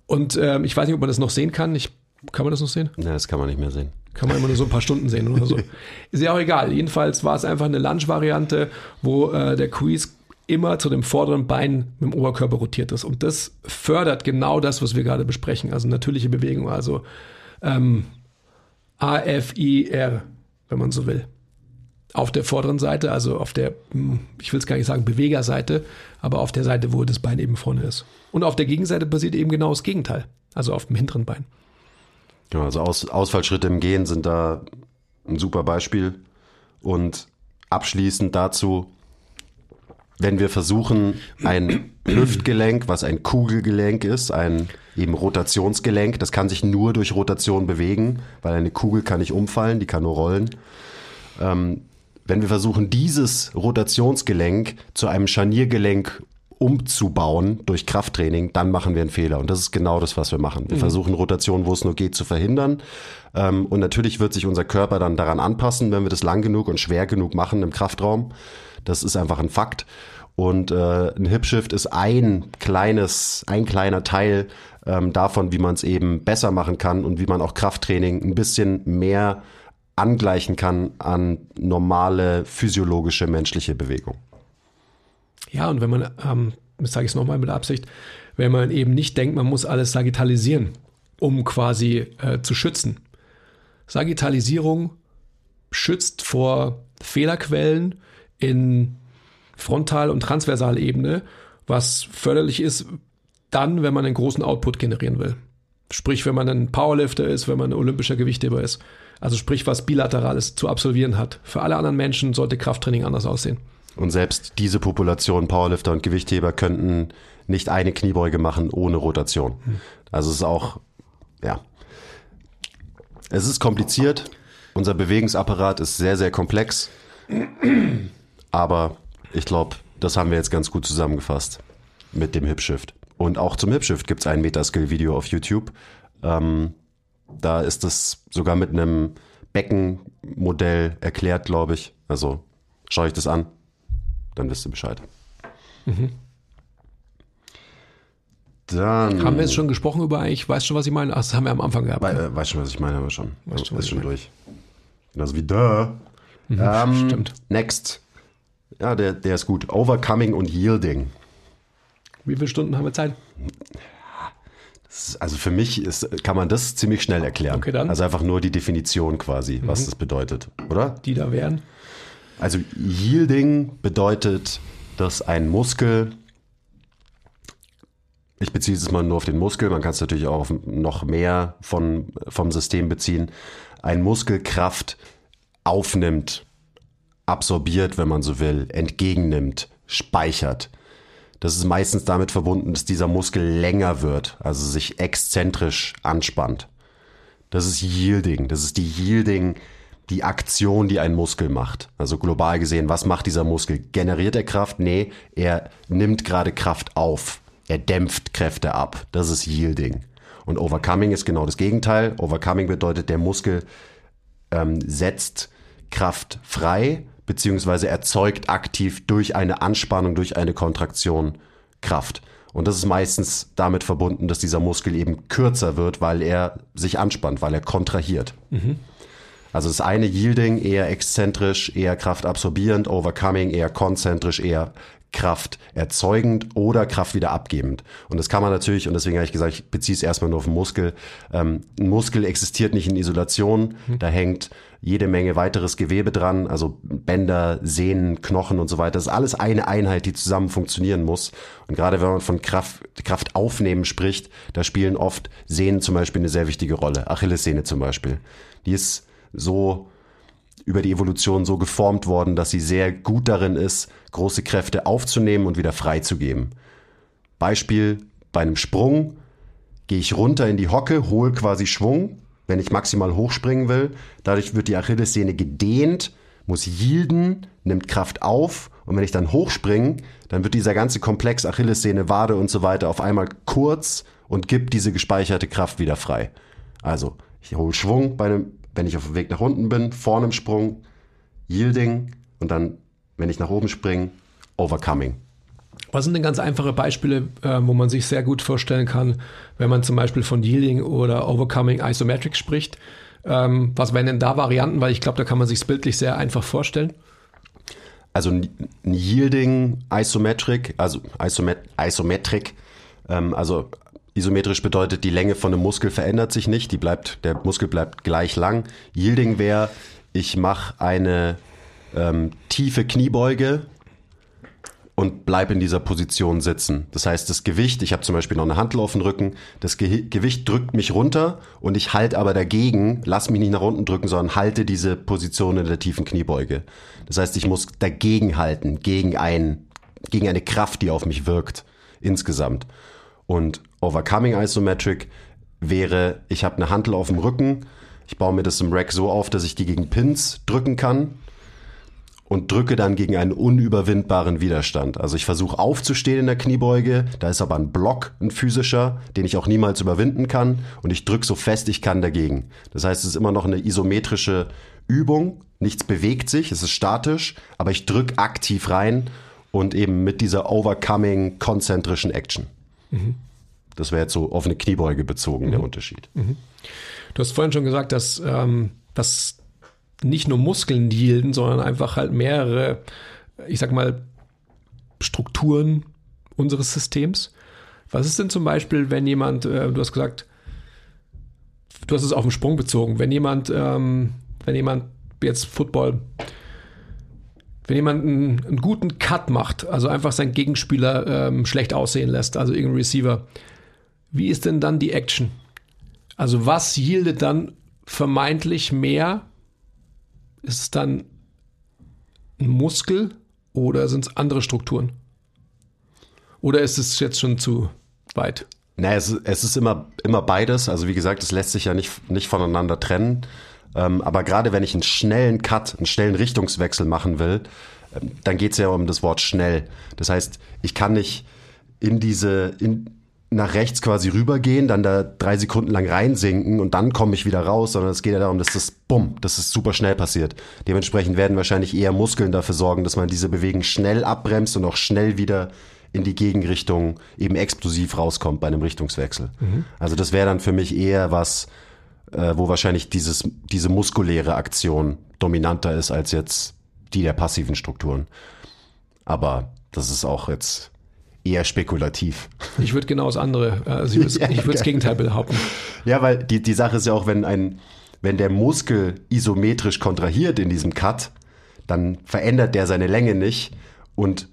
S2: Und ähm, ich weiß nicht, ob man das noch sehen kann. Ich, kann man das noch sehen?
S1: Ja, das kann man nicht mehr sehen.
S2: Kann man immer nur so ein paar Stunden sehen oder so. [laughs] Ist ja auch egal. Jedenfalls war es einfach eine Lunge-Variante, wo äh, der Quiz immer zu dem vorderen Bein mit dem Oberkörper rotiert ist. Und das fördert genau das, was wir gerade besprechen. Also natürliche Bewegung, also ähm, AFIR, wenn man so will auf der vorderen Seite, also auf der, hm, ich will es gar nicht sagen Bewegerseite, aber auf der Seite, wo das Bein eben vorne ist. Und auf der Gegenseite passiert eben genau das Gegenteil, also auf dem hinteren Bein.
S1: Ja, also Aus, Ausfallschritte im Gehen sind da ein super Beispiel. Und abschließend dazu, wenn wir versuchen, ein Hüftgelenk, was ein Kugelgelenk ist, ein eben Rotationsgelenk, das kann sich nur durch Rotation bewegen, weil eine Kugel kann nicht umfallen, die kann nur rollen. Ähm, wenn wir versuchen, dieses Rotationsgelenk zu einem Scharniergelenk umzubauen durch Krafttraining, dann machen wir einen Fehler. Und das ist genau das, was wir machen. Wir mhm. versuchen Rotation, wo es nur geht, zu verhindern. Ähm, und natürlich wird sich unser Körper dann daran anpassen, wenn wir das lang genug und schwer genug machen im Kraftraum. Das ist einfach ein Fakt. Und äh, ein Hipshift ist ein kleines, ein kleiner Teil ähm, davon, wie man es eben besser machen kann und wie man auch Krafttraining ein bisschen mehr angleichen kann an normale physiologische menschliche Bewegung.
S2: Ja, und wenn man, ähm, sage ich es nochmal mit Absicht, wenn man eben nicht denkt, man muss alles sagittalisieren, um quasi äh, zu schützen. Sagittalisierung schützt vor Fehlerquellen in Frontal- und Transversalebene, was förderlich ist dann, wenn man einen großen Output generieren will. Sprich, wenn man ein Powerlifter ist, wenn man ein olympischer Gewichtheber ist. Also sprich, was Bilaterales zu absolvieren hat. Für alle anderen Menschen sollte Krafttraining anders aussehen.
S1: Und selbst diese Population, Powerlifter und Gewichtheber, könnten nicht eine Kniebeuge machen ohne Rotation. Also es ist auch, ja. Es ist kompliziert. Unser Bewegungsapparat ist sehr, sehr komplex. Aber ich glaube, das haben wir jetzt ganz gut zusammengefasst mit dem Hipshift. Und auch zum Hipshift gibt es ein Metaskill-Video auf YouTube. Ähm, da ist das sogar mit einem Beckenmodell erklärt, glaube ich. Also schaue ich das an, dann wisst ihr Bescheid. Mhm.
S2: Dann. Haben wir jetzt schon gesprochen über eigentlich, weißt du, was ich meine? Ach, das haben wir am Anfang gehabt.
S1: Bei,
S2: ne?
S1: äh, weißt du, was ich meine, aber schon. Weißt du, ist schon durch. Genauso wie da.
S2: Mhm, ähm, stimmt.
S1: Next. Ja, der, der ist gut. Overcoming und Yielding.
S2: Wie viele Stunden haben wir Zeit?
S1: also für mich ist, kann man das ziemlich schnell erklären.
S2: Okay, dann.
S1: Also einfach nur die Definition quasi, was
S2: Mhm.
S1: das bedeutet, oder?
S2: Die da wären.
S1: Also Yielding bedeutet, dass ein Muskel, ich beziehe es mal nur auf den Muskel, man kann es natürlich auch auf noch mehr von, vom System beziehen, ein Muskel Kraft aufnimmt, absorbiert, wenn man so will, entgegennimmt, speichert. Das ist meistens damit verbunden, dass dieser Muskel länger wird, also sich exzentrisch anspannt. Das ist Yielding. Das ist die Yielding, die Aktion, die ein Muskel macht. Also global gesehen, was macht dieser Muskel? Generiert er Kraft? Nee, er nimmt gerade Kraft auf. Er dämpft Kräfte ab. Das ist Yielding. Und Overcoming ist genau das Gegenteil. Overcoming bedeutet, der Muskel ähm, setzt Kraft frei, beziehungsweise erzeugt aktiv durch eine Anspannung, durch eine Kontraktion Kraft. Und das ist meistens damit verbunden, dass dieser Muskel eben kürzer wird, weil er sich anspannt, weil er kontrahiert. Also das eine Yielding eher exzentrisch, eher kraftabsorbierend, Overcoming eher konzentrisch, eher Kraft erzeugend oder Kraft wieder abgebend. Und das kann man natürlich, und deswegen habe ich gesagt, ich beziehe es erstmal nur auf den Muskel. Ähm, ein Muskel existiert nicht in Isolation, da hängt jede Menge weiteres Gewebe dran, also Bänder, Sehnen, Knochen und so weiter. Das ist alles eine Einheit, die zusammen funktionieren muss. Und gerade wenn man von Kraft, Kraft aufnehmen spricht, da spielen oft Sehnen zum Beispiel eine sehr wichtige Rolle. Achillessehne zum Beispiel. Die ist so über die Evolution so geformt worden, dass sie sehr gut darin ist, große Kräfte aufzunehmen und wieder freizugeben. Beispiel bei einem Sprung gehe ich runter in die Hocke, hole quasi Schwung, wenn ich maximal hochspringen will. Dadurch wird die Achillessehne gedehnt, muss yielden, nimmt Kraft auf und wenn ich dann hochspringe, dann wird dieser ganze Komplex Achillessehne, Wade und so weiter auf einmal kurz und gibt diese gespeicherte Kraft wieder frei. Also, ich hole Schwung bei einem, wenn ich auf dem Weg nach unten bin, vorne im Sprung, Yielding und dann, wenn ich nach oben springe, Overcoming.
S2: Was sind denn ganz einfache Beispiele, äh, wo man sich sehr gut vorstellen kann, wenn man zum Beispiel von Yielding oder Overcoming Isometric spricht? Ähm, was wären denn da Varianten? Weil ich glaube, da kann man sich bildlich sehr einfach vorstellen.
S1: Also ein Yielding Isometric, also Isomet Isometric, ähm, also isometrisch bedeutet, die Länge von einem Muskel verändert sich nicht, die bleibt, der Muskel bleibt gleich lang. Yielding wäre, ich mache eine ähm, tiefe Kniebeuge und bleib in dieser Position sitzen. Das heißt, das Gewicht, ich habe zum Beispiel noch eine Hantel auf dem Rücken, das Ge Gewicht drückt mich runter und ich halte aber dagegen, lass mich nicht nach unten drücken, sondern halte diese Position in der tiefen Kniebeuge. Das heißt, ich muss dagegen halten, gegen, ein, gegen eine Kraft, die auf mich wirkt, insgesamt. Und Overcoming Isometric wäre, ich habe eine Hantel auf dem Rücken, ich baue mir das im Rack so auf, dass ich die gegen Pins drücken kann und drücke dann gegen einen unüberwindbaren Widerstand. Also ich versuche aufzustehen in der Kniebeuge, da ist aber ein Block, ein physischer, den ich auch niemals überwinden kann und ich drücke so fest ich kann dagegen. Das heißt, es ist immer noch eine isometrische Übung, nichts bewegt sich, es ist statisch, aber ich drücke aktiv rein und eben mit dieser overcoming konzentrischen Action. Das wäre jetzt so auf eine Kniebeuge bezogen der Unterschied.
S2: Du hast vorhin schon gesagt, dass, ähm, dass nicht nur Muskeln yielden, sondern einfach halt mehrere, ich sag mal, Strukturen unseres Systems. Was ist denn zum Beispiel, wenn jemand, äh, du hast gesagt, du hast es auf den Sprung bezogen, wenn jemand, ähm, wenn jemand jetzt Football, wenn jemand einen, einen, guten Cut macht, also einfach seinen Gegenspieler ähm, schlecht aussehen lässt, also irgendein Receiver, wie ist denn dann die Action? Also was yieldet dann vermeintlich mehr? Ist es dann ein Muskel oder sind es andere Strukturen? Oder ist es jetzt schon zu weit?
S1: Naja, es, es ist immer, immer beides. Also wie gesagt, es lässt sich ja nicht, nicht voneinander trennen. Ähm, aber gerade wenn ich einen schnellen Cut, einen schnellen Richtungswechsel machen will, ähm, dann geht es ja um das Wort schnell. Das heißt, ich kann nicht in diese, in, nach rechts quasi rübergehen, dann da drei Sekunden lang reinsinken und dann komme ich wieder raus, sondern es geht ja darum, dass das bumm, dass es super schnell passiert. Dementsprechend werden wahrscheinlich eher Muskeln dafür sorgen, dass man diese Bewegung schnell abbremst und auch schnell wieder in die Gegenrichtung eben explosiv rauskommt bei einem Richtungswechsel. Mhm. Also das wäre dann für mich eher was, äh, wo wahrscheinlich dieses, diese muskuläre Aktion dominanter ist als jetzt die der passiven Strukturen. Aber das ist auch jetzt eher spekulativ.
S2: Ich würde genau das andere, also ich würde [laughs] ja, das Gegenteil behaupten.
S1: Ja, weil die, die Sache ist ja auch, wenn ein, wenn der Muskel isometrisch kontrahiert in diesem Cut, dann verändert der seine Länge nicht und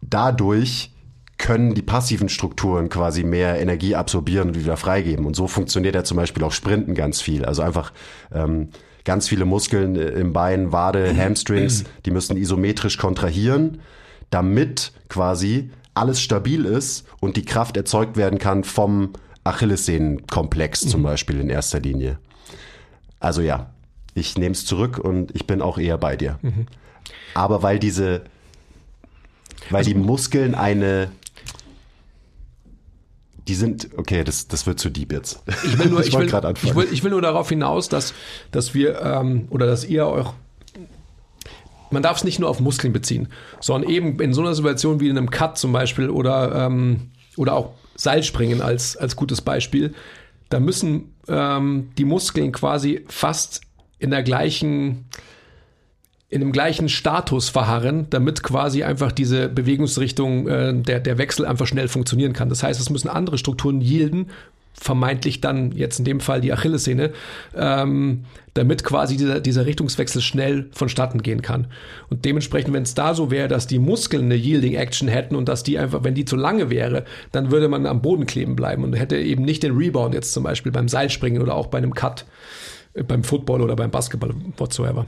S1: dadurch können die passiven Strukturen quasi mehr Energie absorbieren und wieder freigeben. Und so funktioniert ja zum Beispiel auch Sprinten ganz viel. Also einfach ähm, ganz viele Muskeln im Bein, Wade, Hamstrings, [clears throat] die müssen isometrisch kontrahieren, damit quasi alles stabil ist und die Kraft erzeugt werden kann vom Achillessehnenkomplex zum mhm. Beispiel in erster Linie. Also ja, ich nehme es zurück und ich bin auch eher bei dir. Mhm. Aber weil diese weil also, die Muskeln eine die sind, okay, das, das wird zu deep jetzt.
S2: Ich will nur, [laughs] ich, ich, will, ich, will, ich will nur darauf hinaus, dass, dass wir ähm, oder dass ihr euch man darf es nicht nur auf Muskeln beziehen, sondern eben in so einer Situation wie in einem Cut zum Beispiel oder, ähm, oder auch Seilspringen als, als gutes Beispiel, da müssen ähm, die Muskeln quasi fast in der gleichen in dem gleichen Status verharren, damit quasi einfach diese Bewegungsrichtung, äh, der, der Wechsel einfach schnell funktionieren kann. Das heißt, es müssen andere Strukturen yielden, vermeintlich dann jetzt in dem Fall die Achillessehne, ähm, damit quasi dieser, dieser Richtungswechsel schnell vonstatten gehen kann. Und dementsprechend, wenn es da so wäre, dass die Muskeln eine Yielding Action hätten und dass die einfach, wenn die zu lange wäre, dann würde man am Boden kleben bleiben und hätte eben nicht den Rebound jetzt zum Beispiel beim Seilspringen oder auch bei einem Cut, äh, beim Football oder beim Basketball whatsoever.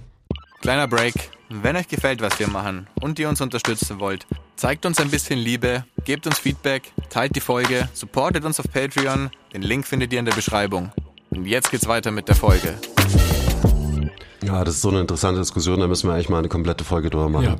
S3: Kleiner Break. Wenn euch gefällt, was wir machen und ihr uns unterstützen wollt, zeigt uns ein bisschen Liebe, gebt uns Feedback, teilt die Folge, supportet uns auf Patreon. Den Link findet ihr in der Beschreibung. Und jetzt geht's weiter mit der Folge.
S1: Ja, das ist so eine interessante Diskussion, da müssen wir eigentlich mal eine komplette Folge drüber machen. Ja.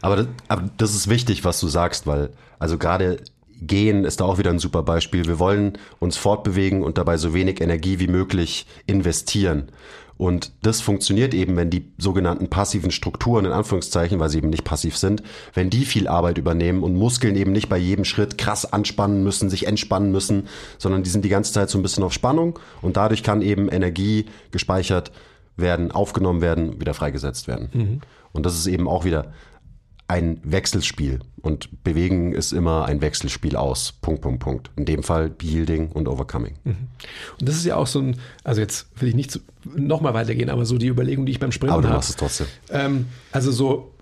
S1: Aber, das, aber das ist wichtig, was du sagst, weil, also gerade Gehen ist da auch wieder ein super Beispiel. Wir wollen uns fortbewegen und dabei so wenig Energie wie möglich investieren. Und das funktioniert eben, wenn die sogenannten passiven Strukturen, in Anführungszeichen, weil sie eben nicht passiv sind, wenn die viel Arbeit übernehmen und Muskeln eben nicht bei jedem Schritt krass anspannen müssen, sich entspannen müssen, sondern die sind die ganze Zeit so ein bisschen auf Spannung und dadurch kann eben Energie gespeichert werden, aufgenommen werden, wieder freigesetzt werden. Mhm. Und das ist eben auch wieder ein Wechselspiel. Und bewegen ist immer ein Wechselspiel aus. Punkt, Punkt, Punkt. In dem Fall Yielding und Overcoming. Mhm.
S2: Und das ist ja auch so ein, also jetzt will ich nicht nochmal weitergehen, aber so die Überlegung, die ich beim Sprinten habe. Aber
S1: du machst es trotzdem.
S2: Ähm, also so,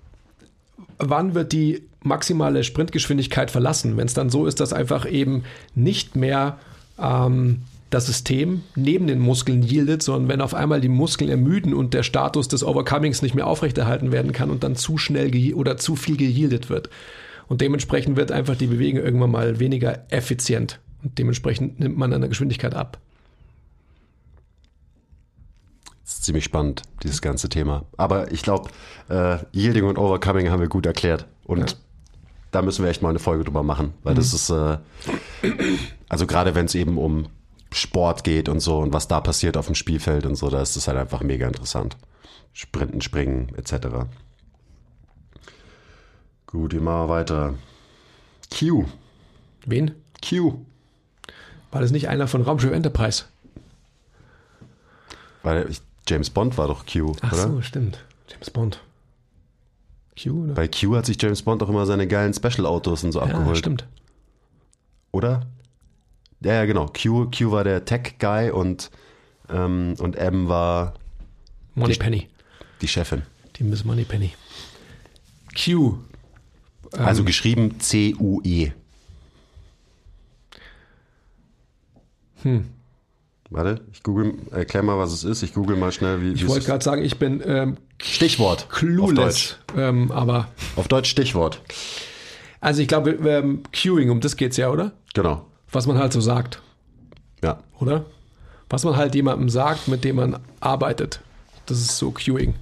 S2: wann wird die maximale Sprintgeschwindigkeit verlassen? Wenn es dann so ist, dass einfach eben nicht mehr ähm, das System neben den Muskeln yieldet, sondern wenn auf einmal die Muskeln ermüden und der Status des Overcomings nicht mehr aufrechterhalten werden kann und dann zu schnell oder zu viel geyieldet wird. Und dementsprechend wird einfach die Bewegung irgendwann mal weniger effizient. Und dementsprechend nimmt man an der Geschwindigkeit ab.
S1: Das ist ziemlich spannend, dieses ganze Thema. Aber ich glaube, äh, Yielding und Overcoming haben wir gut erklärt. Und ja. da müssen wir echt mal eine Folge drüber machen, weil mhm. das ist, äh, also gerade wenn es eben um Sport geht und so und was da passiert auf dem Spielfeld und so, da ist es halt einfach mega interessant. Sprinten, Springen etc. Gut, wir machen weiter. Q.
S2: Wen?
S1: Q.
S2: War das nicht einer von Raumschiff Enterprise?
S1: Weil James Bond war doch Q,
S2: Ach oder? so, stimmt. James Bond. Q, oder?
S1: Bei Q hat sich James Bond auch immer seine geilen Special-Autos und so
S2: ja,
S1: abgeholt.
S2: stimmt.
S1: Oder? Ja, ja, genau. Q, Q war der Tech-Guy und, ähm, und M war
S2: Moneypenny.
S1: die Chefin.
S2: Die Miss Moneypenny. Q.
S1: Also
S2: Ähm.
S1: geschrieben C-U-E. Hm. Warte, ich google, erklär mal, was es ist. Ich google mal schnell, wie,
S2: Ich
S1: es
S2: wollte gerade sagen, ich bin ähm,
S1: Stichwort. Auf Deutsch.
S2: clueless. Ähm, aber,
S1: Auf Deutsch Stichwort.
S2: also ich glaube, ähm, Queuing, um das geht's ja, oder?
S1: Genau.
S2: Was man halt so sagt,
S1: Ja.
S2: oder? Was man halt jemandem sagt, mit dem man arbeitet. Das ist so Queuing.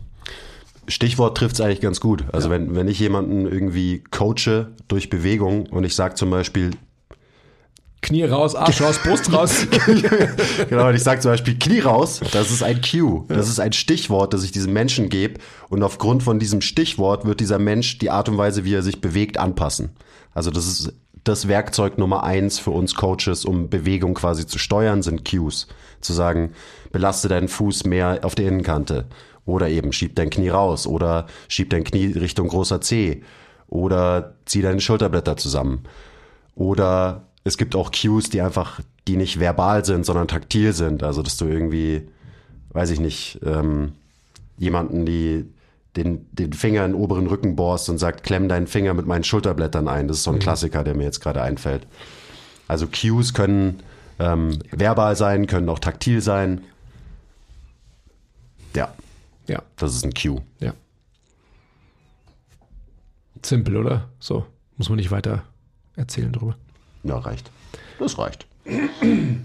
S1: Stichwort trifft es eigentlich ganz gut. Also wenn, wenn ich jemanden irgendwie coache durch Bewegung und ich sage zum Beispiel,
S2: Knie raus, Arsch raus, Brust raus. [laughs]
S1: genau, und ich sage zum Beispiel Knie raus, das ist ein Cue. Das ist ein Stichwort, das ich diesem Menschen gebe. Und aufgrund von diesem Stichwort wird dieser Mensch die Art und Weise, wie er sich bewegt, anpassen. Also das ist das Werkzeug Nummer eins für uns Coaches, um Bewegung quasi zu steuern, sind Cues. Zu sagen, belaste deinen Fuß mehr auf der Innenkante. Oder eben schieb dein Knie raus. Oder schieb dein Knie Richtung großer C. Oder zieh deine Schulterblätter zusammen. Oder es gibt auch Cues, die einfach, die nicht verbal sind, sondern taktil sind. Also, dass du irgendwie, weiß ich nicht, ähm, jemanden, die den, den Finger in den oberen Rücken bohrst und sagt, klemm deinen Finger mit meinen Schulterblättern ein. Das ist so ein Klassiker, der mir jetzt gerade einfällt. Also Cues können ähm, verbal sein, können auch taktil sein. Ja,
S2: ja,
S1: das ist ein Cue.
S2: ja. Simpel, oder? So, muss man nicht weiter erzählen drüber.
S1: Ja, reicht. Das reicht. [clears throat]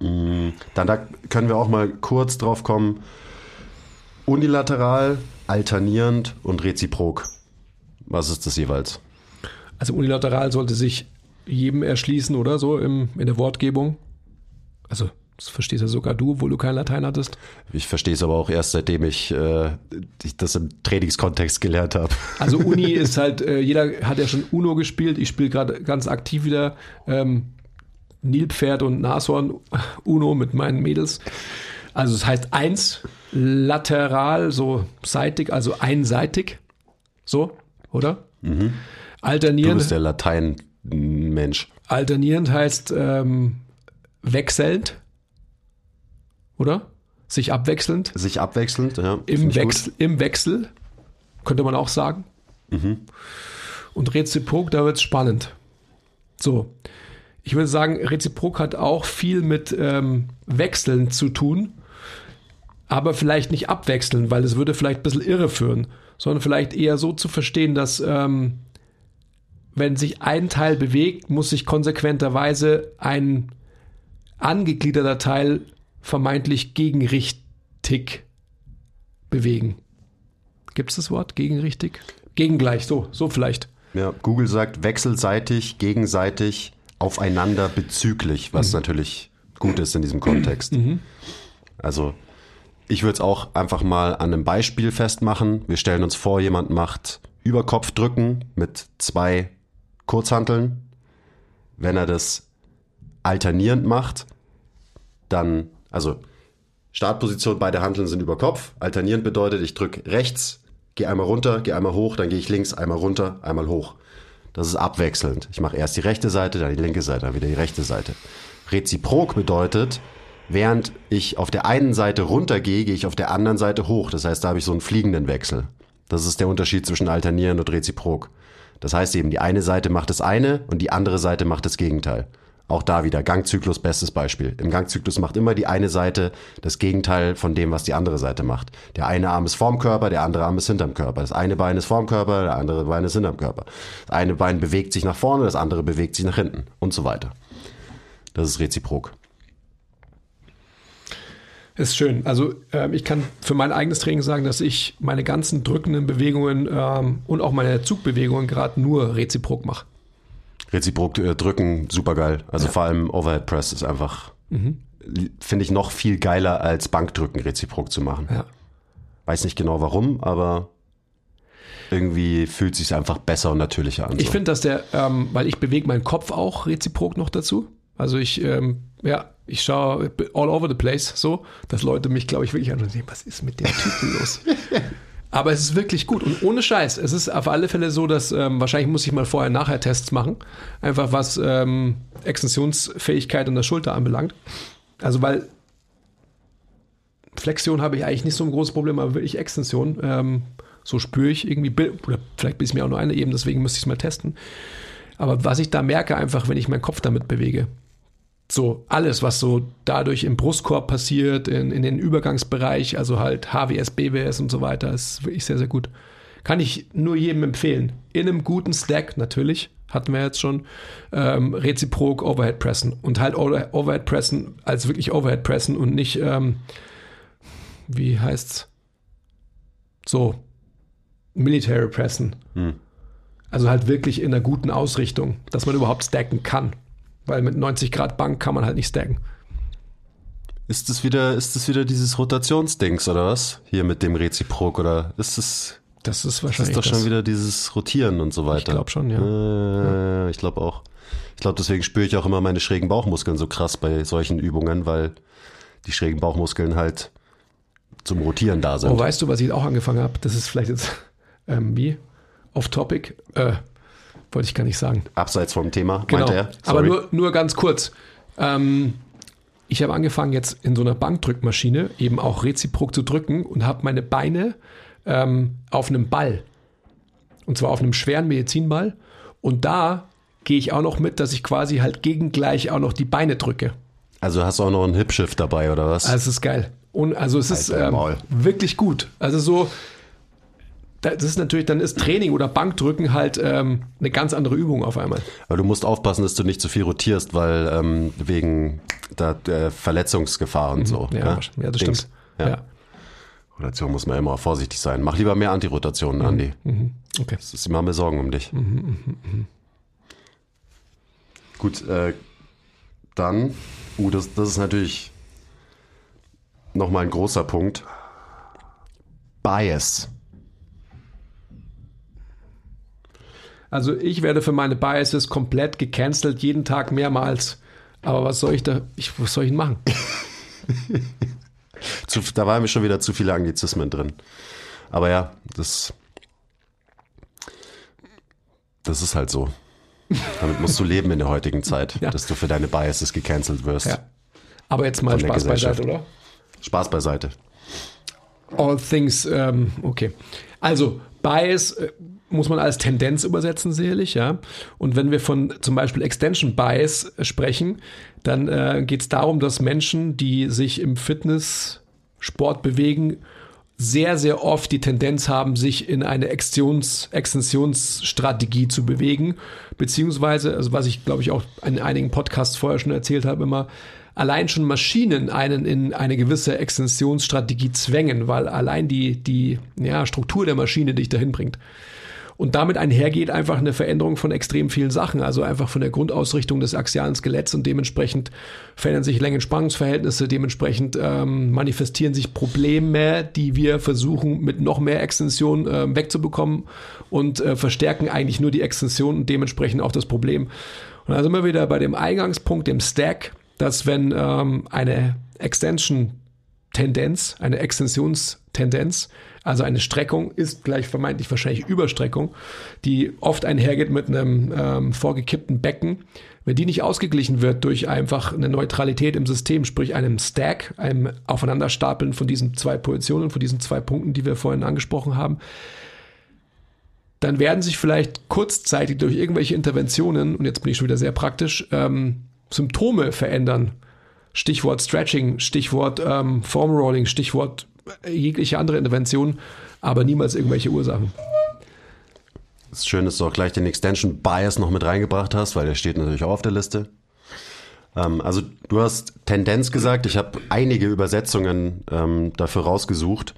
S1: Mm, Dann da können wir auch mal kurz drauf kommen. Unilateral, alternierend und reziprok. Was ist das jeweils?
S2: Also unilateral sollte sich jedem erschließen, oder so im, in der Wortgebung. Also, das verstehst ja sogar du, obwohl du kein Latein hattest.
S1: Ich verstehe es aber auch erst, seitdem ich, äh, ich das im Trainingskontext gelernt habe.
S2: Also Uni [laughs] ist halt, äh, jeder hat ja schon Uno gespielt. Ich spiele gerade ganz aktiv wieder ähm, Nilpferd und Nashorn Uno mit meinen Mädels. Also es heißt eins, lateral, so seitig, also einseitig. So, oder?
S1: Du
S2: Alternierend,
S1: bist der Latein-Mensch.
S2: alternierend heißt ähm, wechselnd, oder? Sich abwechselnd.
S1: Sich abwechselnd, ja.
S2: Im
S1: gut.
S2: Wechsel, Im Wechsel, könnte man auch sagen. Und reziprok, da wird es spannend. So, ich würde sagen, reziprok hat auch viel mit ähm, Wechseln zu tun, aber vielleicht nicht abwechseln, weil es würde vielleicht ein bisschen irreführen, sondern vielleicht eher so zu verstehen, dass ähm, wenn sich ein Teil bewegt, muss sich konsequenterweise ein angegliederter Teil vermeintlich gegenrichtig bewegen. Gibt es das Wort? Gegenrichtig? Gegengleich, so, so vielleicht.
S1: Ja, Google sagt wechselseitig, gegenseitig, aufeinander bezüglich, was natürlich gut ist in diesem Kontext. Also ich würde es auch einfach mal an einem Beispiel festmachen. Wir stellen uns vor, jemand macht Überkopfdrücken mit zwei Kurzhanteln. Wenn er das alternierend macht, dann, also Startposition, beide Hanteln sind über Kopf. Alternierend bedeutet, ich drücke rechts, gehe einmal runter, gehe einmal hoch, dann gehe ich links, einmal runter, einmal hoch. Das ist abwechselnd. Ich mache erst die rechte Seite, dann die linke Seite, dann wieder die rechte Seite. Reziprok bedeutet, während ich auf der einen Seite runtergehe, gehe ich auf der anderen Seite hoch. Das heißt, da habe ich so einen fliegenden Wechsel. Das ist der Unterschied zwischen alternierend und reziprok. Das heißt eben, die eine Seite macht das eine und die andere Seite macht das Gegenteil. Auch da wieder Gangzyklus, bestes Beispiel. Im Gangzyklus macht immer die eine Seite das Gegenteil von dem, was die andere Seite macht. Der eine Arm ist vorm Körper, der andere Arm ist hinterm Körper. Das eine Bein ist vorm Körper, der andere Bein ist hinterm Körper. Das eine Bein bewegt sich nach vorne, das andere bewegt sich nach hinten und so weiter. Das ist reziprok.
S2: Ist schön. Also ähm, ich kann für mein eigenes Training sagen, dass ich meine ganzen drückenden Bewegungen ähm, und auch meine Zugbewegungen gerade nur reziprok mache.
S1: Reziprok äh, drücken, super geil. Also vor allem Overhead Press ist einfach, finde ich noch viel geiler als Bankdrücken reziprok zu machen.
S2: Ja.
S1: Weiß nicht genau warum, aber irgendwie fühlt sich einfach besser und natürlicher an.
S2: Ich
S1: so.
S2: finde, dass der, ähm, weil ich bewege meinen Kopf auch reziprok noch dazu. Also ich, ähm, ja, ich schaue all over the place so, dass Leute mich, glaube ich, wirklich anschauen und sehen, was ist mit dem Typen los? [laughs] Aber es ist wirklich gut und ohne Scheiß. Es ist auf alle Fälle so, dass ähm, wahrscheinlich muss ich mal vorher-nachher Tests machen. Einfach was ähm, Extensionsfähigkeit in der Schulter anbelangt. Also, weil Flexion habe ich eigentlich nicht so ein großes Problem, aber wirklich Extension. Ähm, so spüre ich irgendwie, oder vielleicht bin ich mir auch nur eine eben, deswegen müsste ich es mal testen. Aber was ich da merke, einfach, wenn ich meinen Kopf damit bewege, so alles, was so dadurch im Brustkorb passiert, in, in den Übergangsbereich, also halt HWS, BWS und so weiter, ist wirklich sehr, sehr gut. Kann ich nur jedem empfehlen. In einem guten Stack natürlich, hatten wir jetzt schon, ähm, reziprok Overhead Pressen und halt Overhead Pressen als wirklich Overhead Pressen und nicht, ähm, wie heißt's? So, Military Pressen. Hm. Also halt wirklich in einer guten Ausrichtung, dass man überhaupt stacken kann. Weil mit 90 Grad Bank kann man halt nicht stacken.
S1: Ist das wieder, ist das wieder dieses Rotationsdings oder was? Hier mit dem Reziprok oder ist es?
S2: Das ist wahrscheinlich.
S1: Das ist doch schon wieder dieses Rotieren und so weiter. Ich
S2: glaube schon, ja.
S1: Äh, ja. Ich glaube auch. Ich glaube, deswegen spüre ich auch immer meine schrägen Bauchmuskeln so krass bei solchen Übungen, weil die schrägen Bauchmuskeln halt zum Rotieren da sind.
S2: Oh, weißt du, was ich auch angefangen habe? Das ist vielleicht jetzt ähm, wie off-topic. Äh, wollte ich gar nicht sagen.
S1: Abseits vom Thema,
S2: genau. meinte er. Sorry. Aber nur, nur ganz kurz. Ähm, ich habe angefangen jetzt in so einer Bankdrückmaschine eben auch reziprok zu drücken und habe meine Beine ähm, auf einem Ball. Und zwar auf einem schweren Medizinball. Und da gehe ich auch noch mit, dass ich quasi halt gegengleich auch noch die Beine drücke.
S1: Also hast du auch noch einen Hip-Shift dabei oder was?
S2: Also es ist geil. Und also es Alter, ist ähm, wirklich gut. Also so, das ist natürlich, dann ist Training oder Bankdrücken halt ähm, eine ganz andere Übung auf einmal.
S1: Aber du musst aufpassen, dass du nicht zu viel rotierst, weil ähm, wegen der, der Verletzungsgefahr und mhm. so.
S2: Ja, ja? ja das Dings. stimmt. Ja. ja.
S1: Rotation muss man immer vorsichtig sein. Mach lieber mehr Antirotationen, mhm. Andi. Mhm. Okay. Ist immer mehr Sorgen um dich. Mhm, mhm, mhm. Gut, äh, dann, uh, das, das ist natürlich nochmal ein großer Punkt. Bias.
S2: Also ich werde für meine Biases komplett gecancelt, jeden Tag mehrmals. Aber was soll ich da, ich, was soll ich denn machen? [laughs]
S1: zu, da waren mir schon wieder zu viele Anglizismen drin. Aber ja, das, das ist halt so. Damit musst du leben in der heutigen Zeit, [laughs] ja. dass du für deine Biases gecancelt wirst. Ja.
S2: Aber jetzt mal Spaß beiseite, oder?
S1: Spaß beiseite.
S2: All things, ähm, okay. Also, Bias äh, muss man als Tendenz übersetzen, sicherlich, ja. Und wenn wir von zum Beispiel Extension Bias sprechen, dann äh, geht es darum, dass Menschen, die sich im Fitnesssport bewegen, sehr, sehr oft die Tendenz haben, sich in eine Extensions Extensionsstrategie zu bewegen. Beziehungsweise, also was ich glaube ich auch in einigen Podcasts vorher schon erzählt habe, immer, allein schon Maschinen einen in eine gewisse Extensionsstrategie zwängen, weil allein die, die ja, Struktur der Maschine dich dahin bringt. Und damit einhergeht einfach eine Veränderung von extrem vielen Sachen, also einfach von der Grundausrichtung des axialen Skeletts und dementsprechend verändern sich Längen-Spannungsverhältnisse, dementsprechend ähm, manifestieren sich Probleme, die wir versuchen mit noch mehr Extension äh, wegzubekommen und äh, verstärken eigentlich nur die Extension und dementsprechend auch das Problem. Und da sind wir wieder bei dem Eingangspunkt, dem Stack, dass wenn ähm, eine Extension-Tendenz, eine Extensionstendenz also eine Streckung ist gleich vermeintlich wahrscheinlich Überstreckung, die oft einhergeht mit einem ähm, vorgekippten Becken. Wenn die nicht ausgeglichen wird durch einfach eine Neutralität im System, sprich einem Stack, einem Aufeinanderstapeln von diesen zwei Positionen, von diesen zwei Punkten, die wir vorhin angesprochen haben, dann werden sich vielleicht kurzzeitig durch irgendwelche Interventionen, und jetzt bin ich schon wieder sehr praktisch, ähm, Symptome verändern. Stichwort Stretching, Stichwort ähm, Form Rolling, Stichwort jegliche andere Intervention, aber niemals irgendwelche Ursachen.
S1: Es ist schön, dass du auch gleich den Extension Bias noch mit reingebracht hast, weil der steht natürlich auch auf der Liste. Ähm, also du hast Tendenz gesagt, ich habe einige Übersetzungen ähm, dafür rausgesucht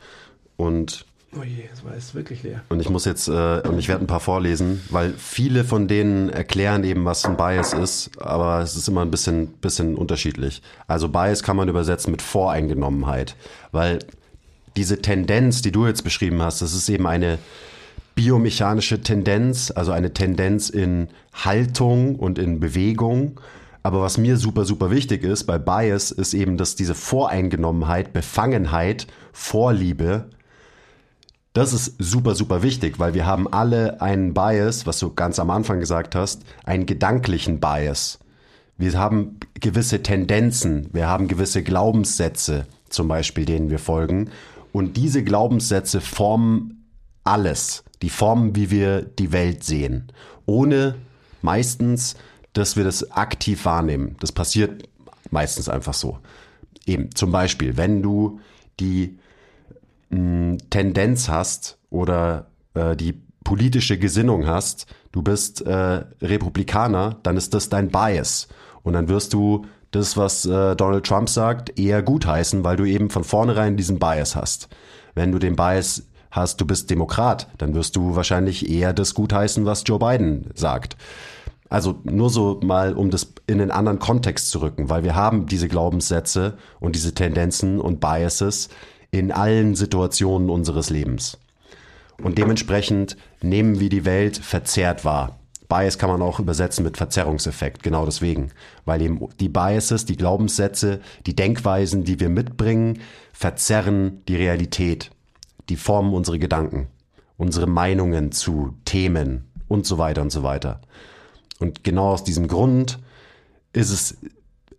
S1: und
S2: Oh je, das war jetzt wirklich leer.
S1: Und ich muss jetzt, äh, und ich werde ein paar vorlesen, weil viele von denen erklären eben, was ein Bias ist, aber es ist immer ein bisschen, bisschen unterschiedlich. Also Bias kann man übersetzen mit Voreingenommenheit, weil diese Tendenz, die du jetzt beschrieben hast, das ist eben eine biomechanische Tendenz, also eine Tendenz in Haltung und in Bewegung. Aber was mir super, super wichtig ist bei Bias, ist eben, dass diese Voreingenommenheit, Befangenheit, Vorliebe, das ist super, super wichtig, weil wir haben alle einen Bias, was du ganz am Anfang gesagt hast, einen gedanklichen Bias. Wir haben gewisse Tendenzen, wir haben gewisse Glaubenssätze, zum Beispiel, denen wir folgen. Und diese Glaubenssätze formen alles. Die formen, wie wir die Welt sehen. Ohne meistens, dass wir das aktiv wahrnehmen. Das passiert meistens einfach so. Eben, zum Beispiel, wenn du die mh, Tendenz hast oder äh, die politische Gesinnung hast, du bist äh, Republikaner, dann ist das dein Bias. Und dann wirst du das, was äh, Donald Trump sagt, eher gutheißen, weil du eben von vornherein diesen Bias hast. Wenn du den Bias hast, du bist Demokrat, dann wirst du wahrscheinlich eher das gutheißen, was Joe Biden sagt. Also nur so mal, um das in einen anderen Kontext zu rücken, weil wir haben diese Glaubenssätze und diese Tendenzen und Biases in allen Situationen unseres Lebens. Und dementsprechend nehmen wir die Welt verzerrt wahr. Bias kann man auch übersetzen mit Verzerrungseffekt, genau deswegen. Weil eben die Biases, die Glaubenssätze, die Denkweisen, die wir mitbringen, verzerren die Realität. Die formen unsere Gedanken, unsere Meinungen zu Themen und so weiter und so weiter. Und genau aus diesem Grund ist es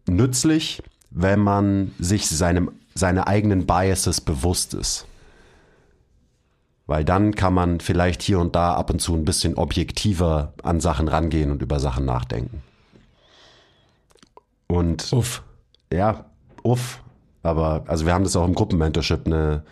S1: nützlich, wenn man sich seinem, seine eigenen Biases bewusst ist. Weil dann kann man vielleicht hier und da ab und zu ein bisschen objektiver an Sachen rangehen und über Sachen nachdenken. Und
S2: Uff.
S1: ja, uff. Aber also wir haben das auch im Gruppenmentorship, eine,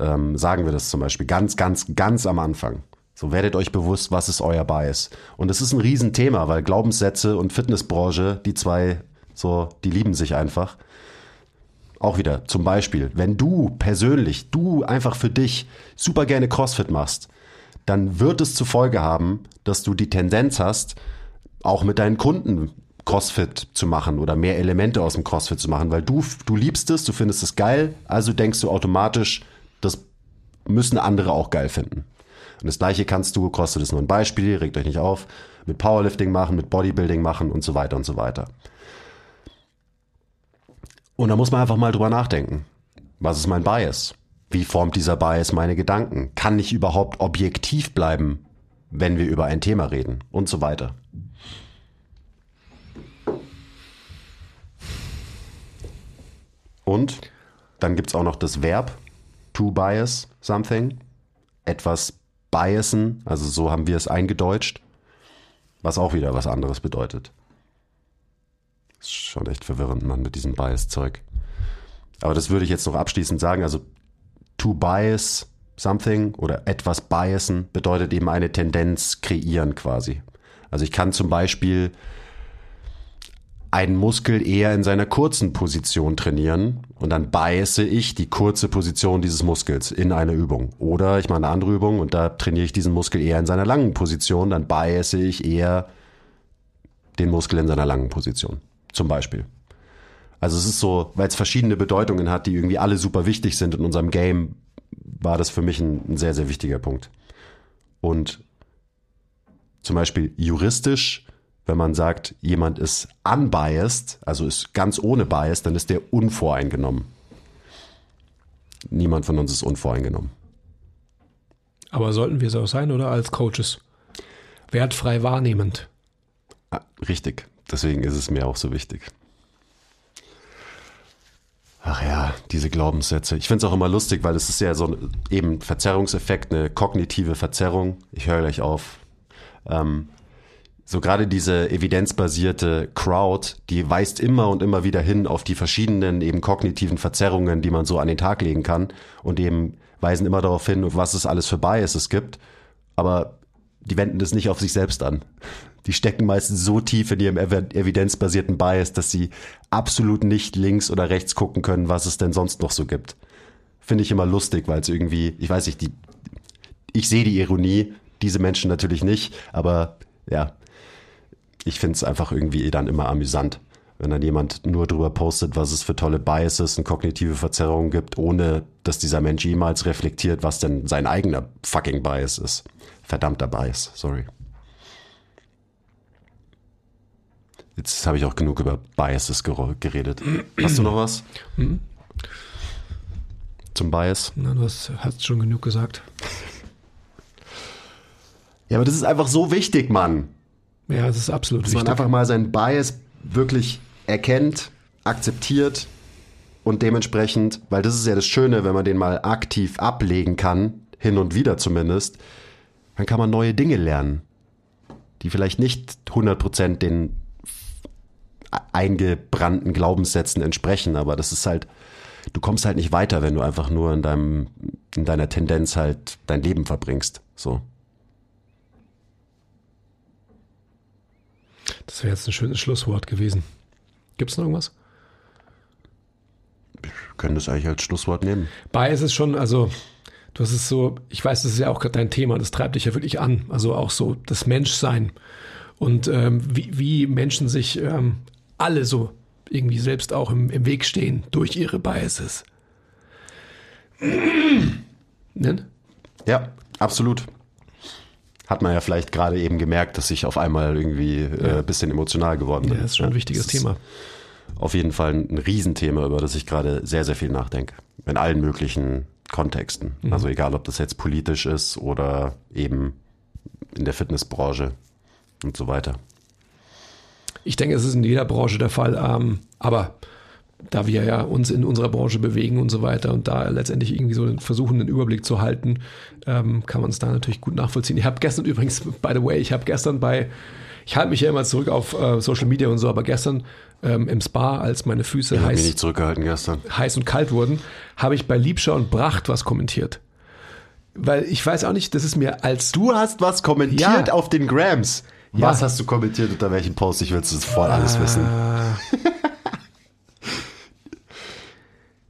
S1: ähm, sagen wir das zum Beispiel, ganz, ganz, ganz am Anfang. So werdet euch bewusst, was ist euer Bias. Und es ist ein Riesenthema, weil Glaubenssätze und Fitnessbranche, die zwei, so, die lieben sich einfach. Auch wieder, zum Beispiel, wenn du persönlich, du einfach für dich super gerne CrossFit machst, dann wird es zur Folge haben, dass du die Tendenz hast, auch mit deinen Kunden CrossFit zu machen oder mehr Elemente aus dem CrossFit zu machen, weil du, du liebst es, du findest es geil, also denkst du automatisch, das müssen andere auch geil finden. Und das gleiche kannst du, CrossFit ist nur ein Beispiel, regt euch nicht auf, mit Powerlifting machen, mit Bodybuilding machen und so weiter und so weiter. Und da muss man einfach mal drüber nachdenken. Was ist mein Bias? Wie formt dieser Bias meine Gedanken? Kann ich überhaupt objektiv bleiben, wenn wir über ein Thema reden? Und so weiter. Und dann gibt's auch noch das Verb to bias something. Etwas biasen, also so haben wir es eingedeutscht, was auch wieder was anderes bedeutet. Ist schon echt verwirrend, man, mit diesem Bias-Zeug. Aber das würde ich jetzt noch abschließend sagen. Also, to bias something oder etwas biasen bedeutet eben eine Tendenz kreieren quasi. Also ich kann zum Beispiel einen Muskel eher in seiner kurzen Position trainieren und dann biase ich die kurze Position dieses Muskels in einer Übung. Oder ich mache eine andere Übung und da trainiere ich diesen Muskel eher in seiner langen Position, dann biase ich eher den Muskel in seiner langen Position. Zum Beispiel. Also es ist so, weil es verschiedene Bedeutungen hat, die irgendwie alle super wichtig sind in unserem Game, war das für mich ein, ein sehr, sehr wichtiger Punkt. Und zum Beispiel juristisch, wenn man sagt, jemand ist unbiased, also ist ganz ohne Bias, dann ist der unvoreingenommen. Niemand von uns ist unvoreingenommen.
S2: Aber sollten wir es auch sein oder als Coaches? Wertfrei wahrnehmend.
S1: Ah, richtig. Deswegen ist es mir auch so wichtig. Ach ja, diese Glaubenssätze. Ich finde es auch immer lustig, weil es ist ja so ein, eben Verzerrungseffekt, eine kognitive Verzerrung. Ich höre gleich auf. Ähm, so gerade diese evidenzbasierte Crowd, die weist immer und immer wieder hin auf die verschiedenen eben kognitiven Verzerrungen, die man so an den Tag legen kann und eben weisen immer darauf hin, was es alles für Biases gibt. Aber die wenden das nicht auf sich selbst an. Die stecken meistens so tief in ihrem evidenzbasierten Bias, dass sie absolut nicht links oder rechts gucken können, was es denn sonst noch so gibt. Finde ich immer lustig, weil es irgendwie, ich weiß nicht, die, ich sehe die Ironie, diese Menschen natürlich nicht, aber ja, ich finde es einfach irgendwie dann immer amüsant, wenn dann jemand nur drüber postet, was es für tolle Biases und kognitive Verzerrungen gibt, ohne dass dieser Mensch jemals reflektiert, was denn sein eigener fucking Bias ist. Verdammter Bias, sorry. Jetzt habe ich auch genug über Biases geredet. Hast du noch was? Zum Bias?
S2: Na, du hast, hast schon genug gesagt.
S1: Ja, aber das ist einfach so wichtig, Mann.
S2: Ja, das ist absolut
S1: Dass man
S2: wichtig.
S1: einfach mal seinen Bias wirklich erkennt, akzeptiert und dementsprechend, weil das ist ja das Schöne, wenn man den mal aktiv ablegen kann, hin und wieder zumindest, dann kann man neue Dinge lernen, die vielleicht nicht 100% den eingebrannten Glaubenssätzen entsprechen, aber das ist halt, du kommst halt nicht weiter, wenn du einfach nur in deinem, in deiner Tendenz halt dein Leben verbringst, so.
S2: Das wäre jetzt ein schönes Schlusswort gewesen. Gibt es noch irgendwas?
S1: Wir können das eigentlich als Schlusswort nehmen.
S2: Bias ist schon, also du hast es so, ich weiß, das ist ja auch gerade dein Thema, das treibt dich ja wirklich an. Also auch so das Menschsein und ähm, wie, wie Menschen sich ähm, alle so irgendwie selbst auch im, im Weg stehen durch ihre Biases. [clears throat] ne?
S1: Ja, absolut. Hat man ja vielleicht gerade eben gemerkt, dass ich auf einmal irgendwie äh, ein bisschen emotional geworden bin.
S2: Ja, ist schon ein wichtiges
S1: das
S2: Thema.
S1: Auf jeden Fall ein Riesenthema, über das ich gerade sehr, sehr viel nachdenke. In allen möglichen Kontexten.
S2: Mhm.
S1: Also egal, ob das jetzt politisch ist oder eben in der Fitnessbranche und so weiter.
S2: Ich denke, es ist in jeder Branche der Fall, ähm, aber da wir ja uns in unserer Branche bewegen und so weiter und da letztendlich irgendwie so versuchen, einen Überblick zu halten, ähm, kann man es da natürlich gut nachvollziehen. Ich habe gestern [laughs] übrigens, by the way, ich habe gestern bei, ich halte mich ja immer zurück auf äh, Social Media und so, aber gestern ähm, im Spa, als meine Füße
S1: Ich
S2: heiß,
S1: nicht zurückgehalten gestern.
S2: heiß und kalt wurden, habe ich bei Liebscher und Bracht was kommentiert. Weil ich weiß auch nicht, das ist mir als
S1: Du hast was kommentiert
S2: Ja.
S1: auf den Grams.
S2: Ja.
S1: Was hast du kommentiert unter welchen Post? Ich will es sofort alles wissen. [laughs]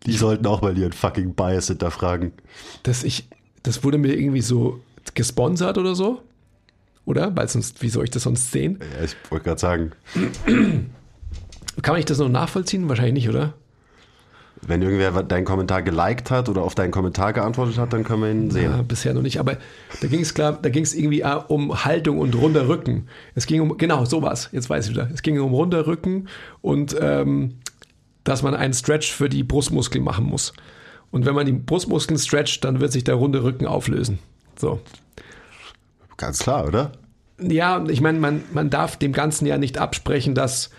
S1: Die sollten auch mal ihren fucking Bias hinterfragen.
S2: dass ich, das wurde mir irgendwie so gesponsert oder so. Oder? Weil sonst, wie soll ich das sonst sehen?
S1: Ja, ich wollte gerade sagen,
S2: Kann ich das noch nachvollziehen? Wahrscheinlich nicht, oder?
S1: Wenn irgendwer deinen Kommentar geliked hat oder auf deinen Kommentar geantwortet hat, dann können wir ihn sehen.
S2: Ja, bisher noch nicht. Aber da ging es klar, da ging es irgendwie äh, um Haltung und runder Rücken. Es ging um, genau, sowas. Jetzt weiß ich wieder. Es ging um runder Rücken und ähm, dass man einen Stretch für die Brustmuskeln machen muss. Und wenn man die Brustmuskeln stretcht, dann wird sich der runde Rücken auflösen. So.
S1: Ganz klar, oder?
S2: Ja, ich meine, man, man darf dem Ganzen ja nicht absprechen, dass,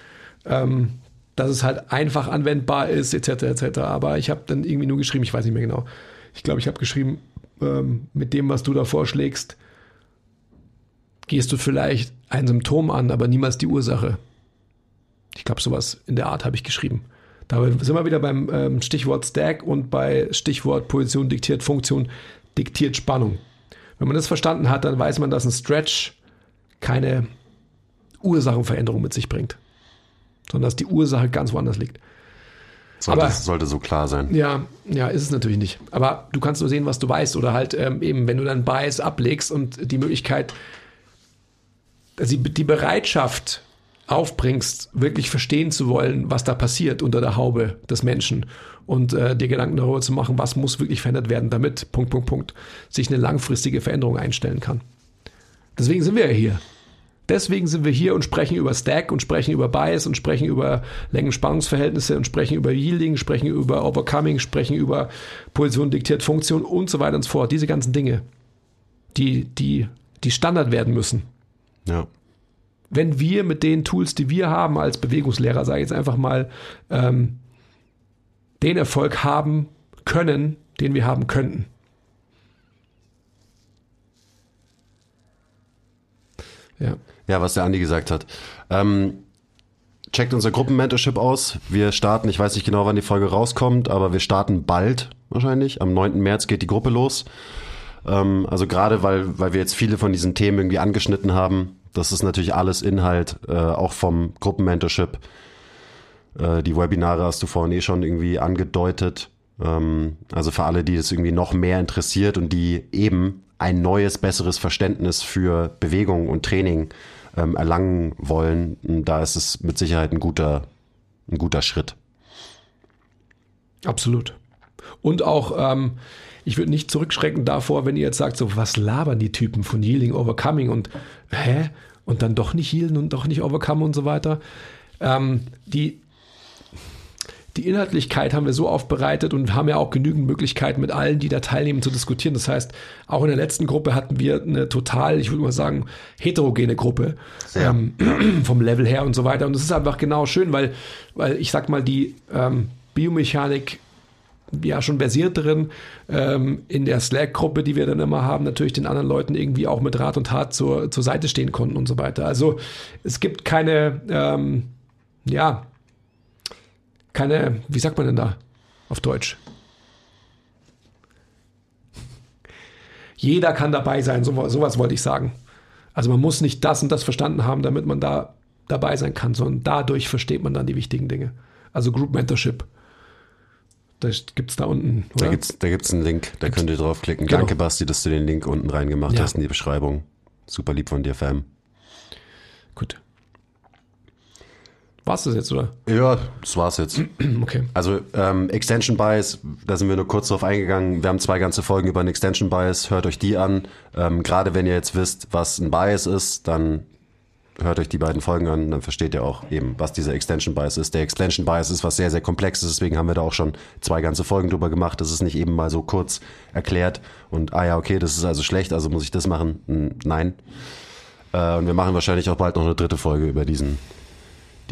S2: ähm, dass es halt einfach anwendbar ist, etc. etc. Aber ich habe dann irgendwie nur geschrieben, ich weiß nicht mehr genau. Ich glaube, ich habe geschrieben, ähm, mit dem, was du da vorschlägst, gehst du vielleicht ein Symptom an, aber niemals die Ursache. Ich glaube, sowas in der Art habe ich geschrieben. Da sind wir wieder beim ähm, Stichwort Stack und bei Stichwort Position diktiert Funktion diktiert Spannung. Wenn man das verstanden hat, dann weiß man, dass ein Stretch keine Ursachenveränderung mit sich bringt, sondern dass die Ursache ganz woanders liegt.
S1: Sollte,
S2: Aber-
S1: sollte so klar sein.
S2: Ja, ja, ist es natürlich nicht. Aber du kannst nur sehen, was du weißt oder halt ähm, eben, wenn du dann Bias ablegst und die Möglichkeit, also die, die Bereitschaft aufbringst, wirklich verstehen zu wollen, was da passiert unter der Haube des Menschen und äh, dir Gedanken darüber zu machen, was muss wirklich verändert werden, damit Punkt, Punkt, Punkt sich eine langfristige Veränderung einstellen kann. Deswegen sind wir ja hier. Deswegen sind wir hier und sprechen über Stack und sprechen über Bias und sprechen über Längen-Spannungsverhältnisse und sprechen über Yielding, sprechen über Overcoming, sprechen über Position diktiert Funktion und so weiter und so fort. Diese ganzen Dinge, die, die, die Standard werden müssen.
S1: Ja.
S2: Wenn wir mit den Tools, die wir haben als Bewegungslehrer, sage ich jetzt einfach mal, ähm, den Erfolg haben können, den wir haben könnten. Ja.
S1: Ja, was der Andi gesagt hat. Ähm, checkt unser Gruppenmentorship aus. Wir starten, ich weiß nicht genau, wann die Folge rauskommt, aber wir starten bald wahrscheinlich. Am 9. März geht die Gruppe los. Ähm, also gerade, weil, weil wir jetzt viele von diesen Themen irgendwie angeschnitten haben. Das ist natürlich alles Inhalt, äh, auch vom Gruppenmentorship. Äh, die Webinare hast du vorhin eh schon irgendwie angedeutet. Ähm, also für alle, die das irgendwie noch mehr interessiert und die eben ein neues, besseres Verständnis für Bewegung und Training ähm, erlangen wollen, da ist es mit Sicherheit ein guter, ein guter Schritt.
S2: Absolut. Und auch, ähm, ich würde nicht zurückschrecken davor, wenn ihr jetzt sagt, so, was labern die Typen von Yielding, Overcoming und hä? Und dann doch nicht Yielden und doch nicht Overcome und so weiter. Ähm, die, die Inhaltlichkeit haben wir so aufbereitet und haben ja auch genügend Möglichkeiten, mit allen, die da teilnehmen, zu diskutieren. Das heißt, auch in der letzten Gruppe hatten wir eine total, ich würde mal sagen, heterogene Gruppe ähm, [clears throat] vom Level her und so weiter. Und das ist einfach genau schön, weil, weil ich sag mal, die ähm, Biomechanik ja schon versierteren ähm, in der Slack-Gruppe, die wir dann immer haben, natürlich den anderen Leuten irgendwie auch mit Rat und Tat zur, zur Seite stehen konnten und so weiter. Also es gibt keine, ähm, ja, keine, wie sagt man denn da auf Deutsch? Jeder kann dabei sein, so, sowas wollte ich sagen. Also man muss nicht das und das verstanden haben, damit man da dabei sein kann, sondern dadurch versteht man dann die wichtigen Dinge. Also Group Mentorship. Das gibt es da unten.
S1: Oder? Da gibt es da gibt's einen Link, da gibt's, könnt ihr draufklicken. Genau. Danke, Basti, dass du den Link unten reingemacht ja. hast in die Beschreibung. Super lieb von dir, Fam.
S2: Gut. War es das jetzt, oder?
S1: Ja, das war's jetzt. [clears throat]
S2: Okay.
S1: Also ähm, Extension Bias, da sind wir nur kurz drauf eingegangen. Wir haben zwei ganze Folgen über einen Extension Bias. Hört euch die an. Ähm, Gerade wenn ihr jetzt wisst, was ein Bias ist, dann hört euch die beiden Folgen an, dann versteht ihr auch eben, was dieser Extension Bias ist. Der Extension Bias ist was sehr, sehr komplexes, deswegen haben wir da auch schon zwei ganze Folgen drüber gemacht. Das ist nicht eben mal so kurz erklärt und, ah ja, okay, das ist also schlecht, also muss ich das machen. Nein. Äh, und wir machen wahrscheinlich auch bald noch eine dritte Folge über diesen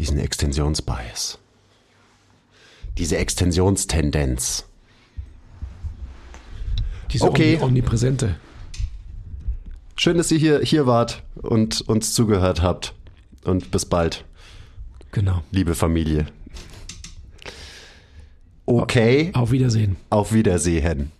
S1: diesen Extensionsbias. Diese Extensionstendenz.
S2: Diese okay. omnipräsente.
S1: Schön, dass ihr hier, hier wart und uns zugehört habt. Und bis bald.
S2: Genau.
S1: Liebe Familie. Okay.
S2: Auf Wiedersehen.
S1: Auf Wiedersehen.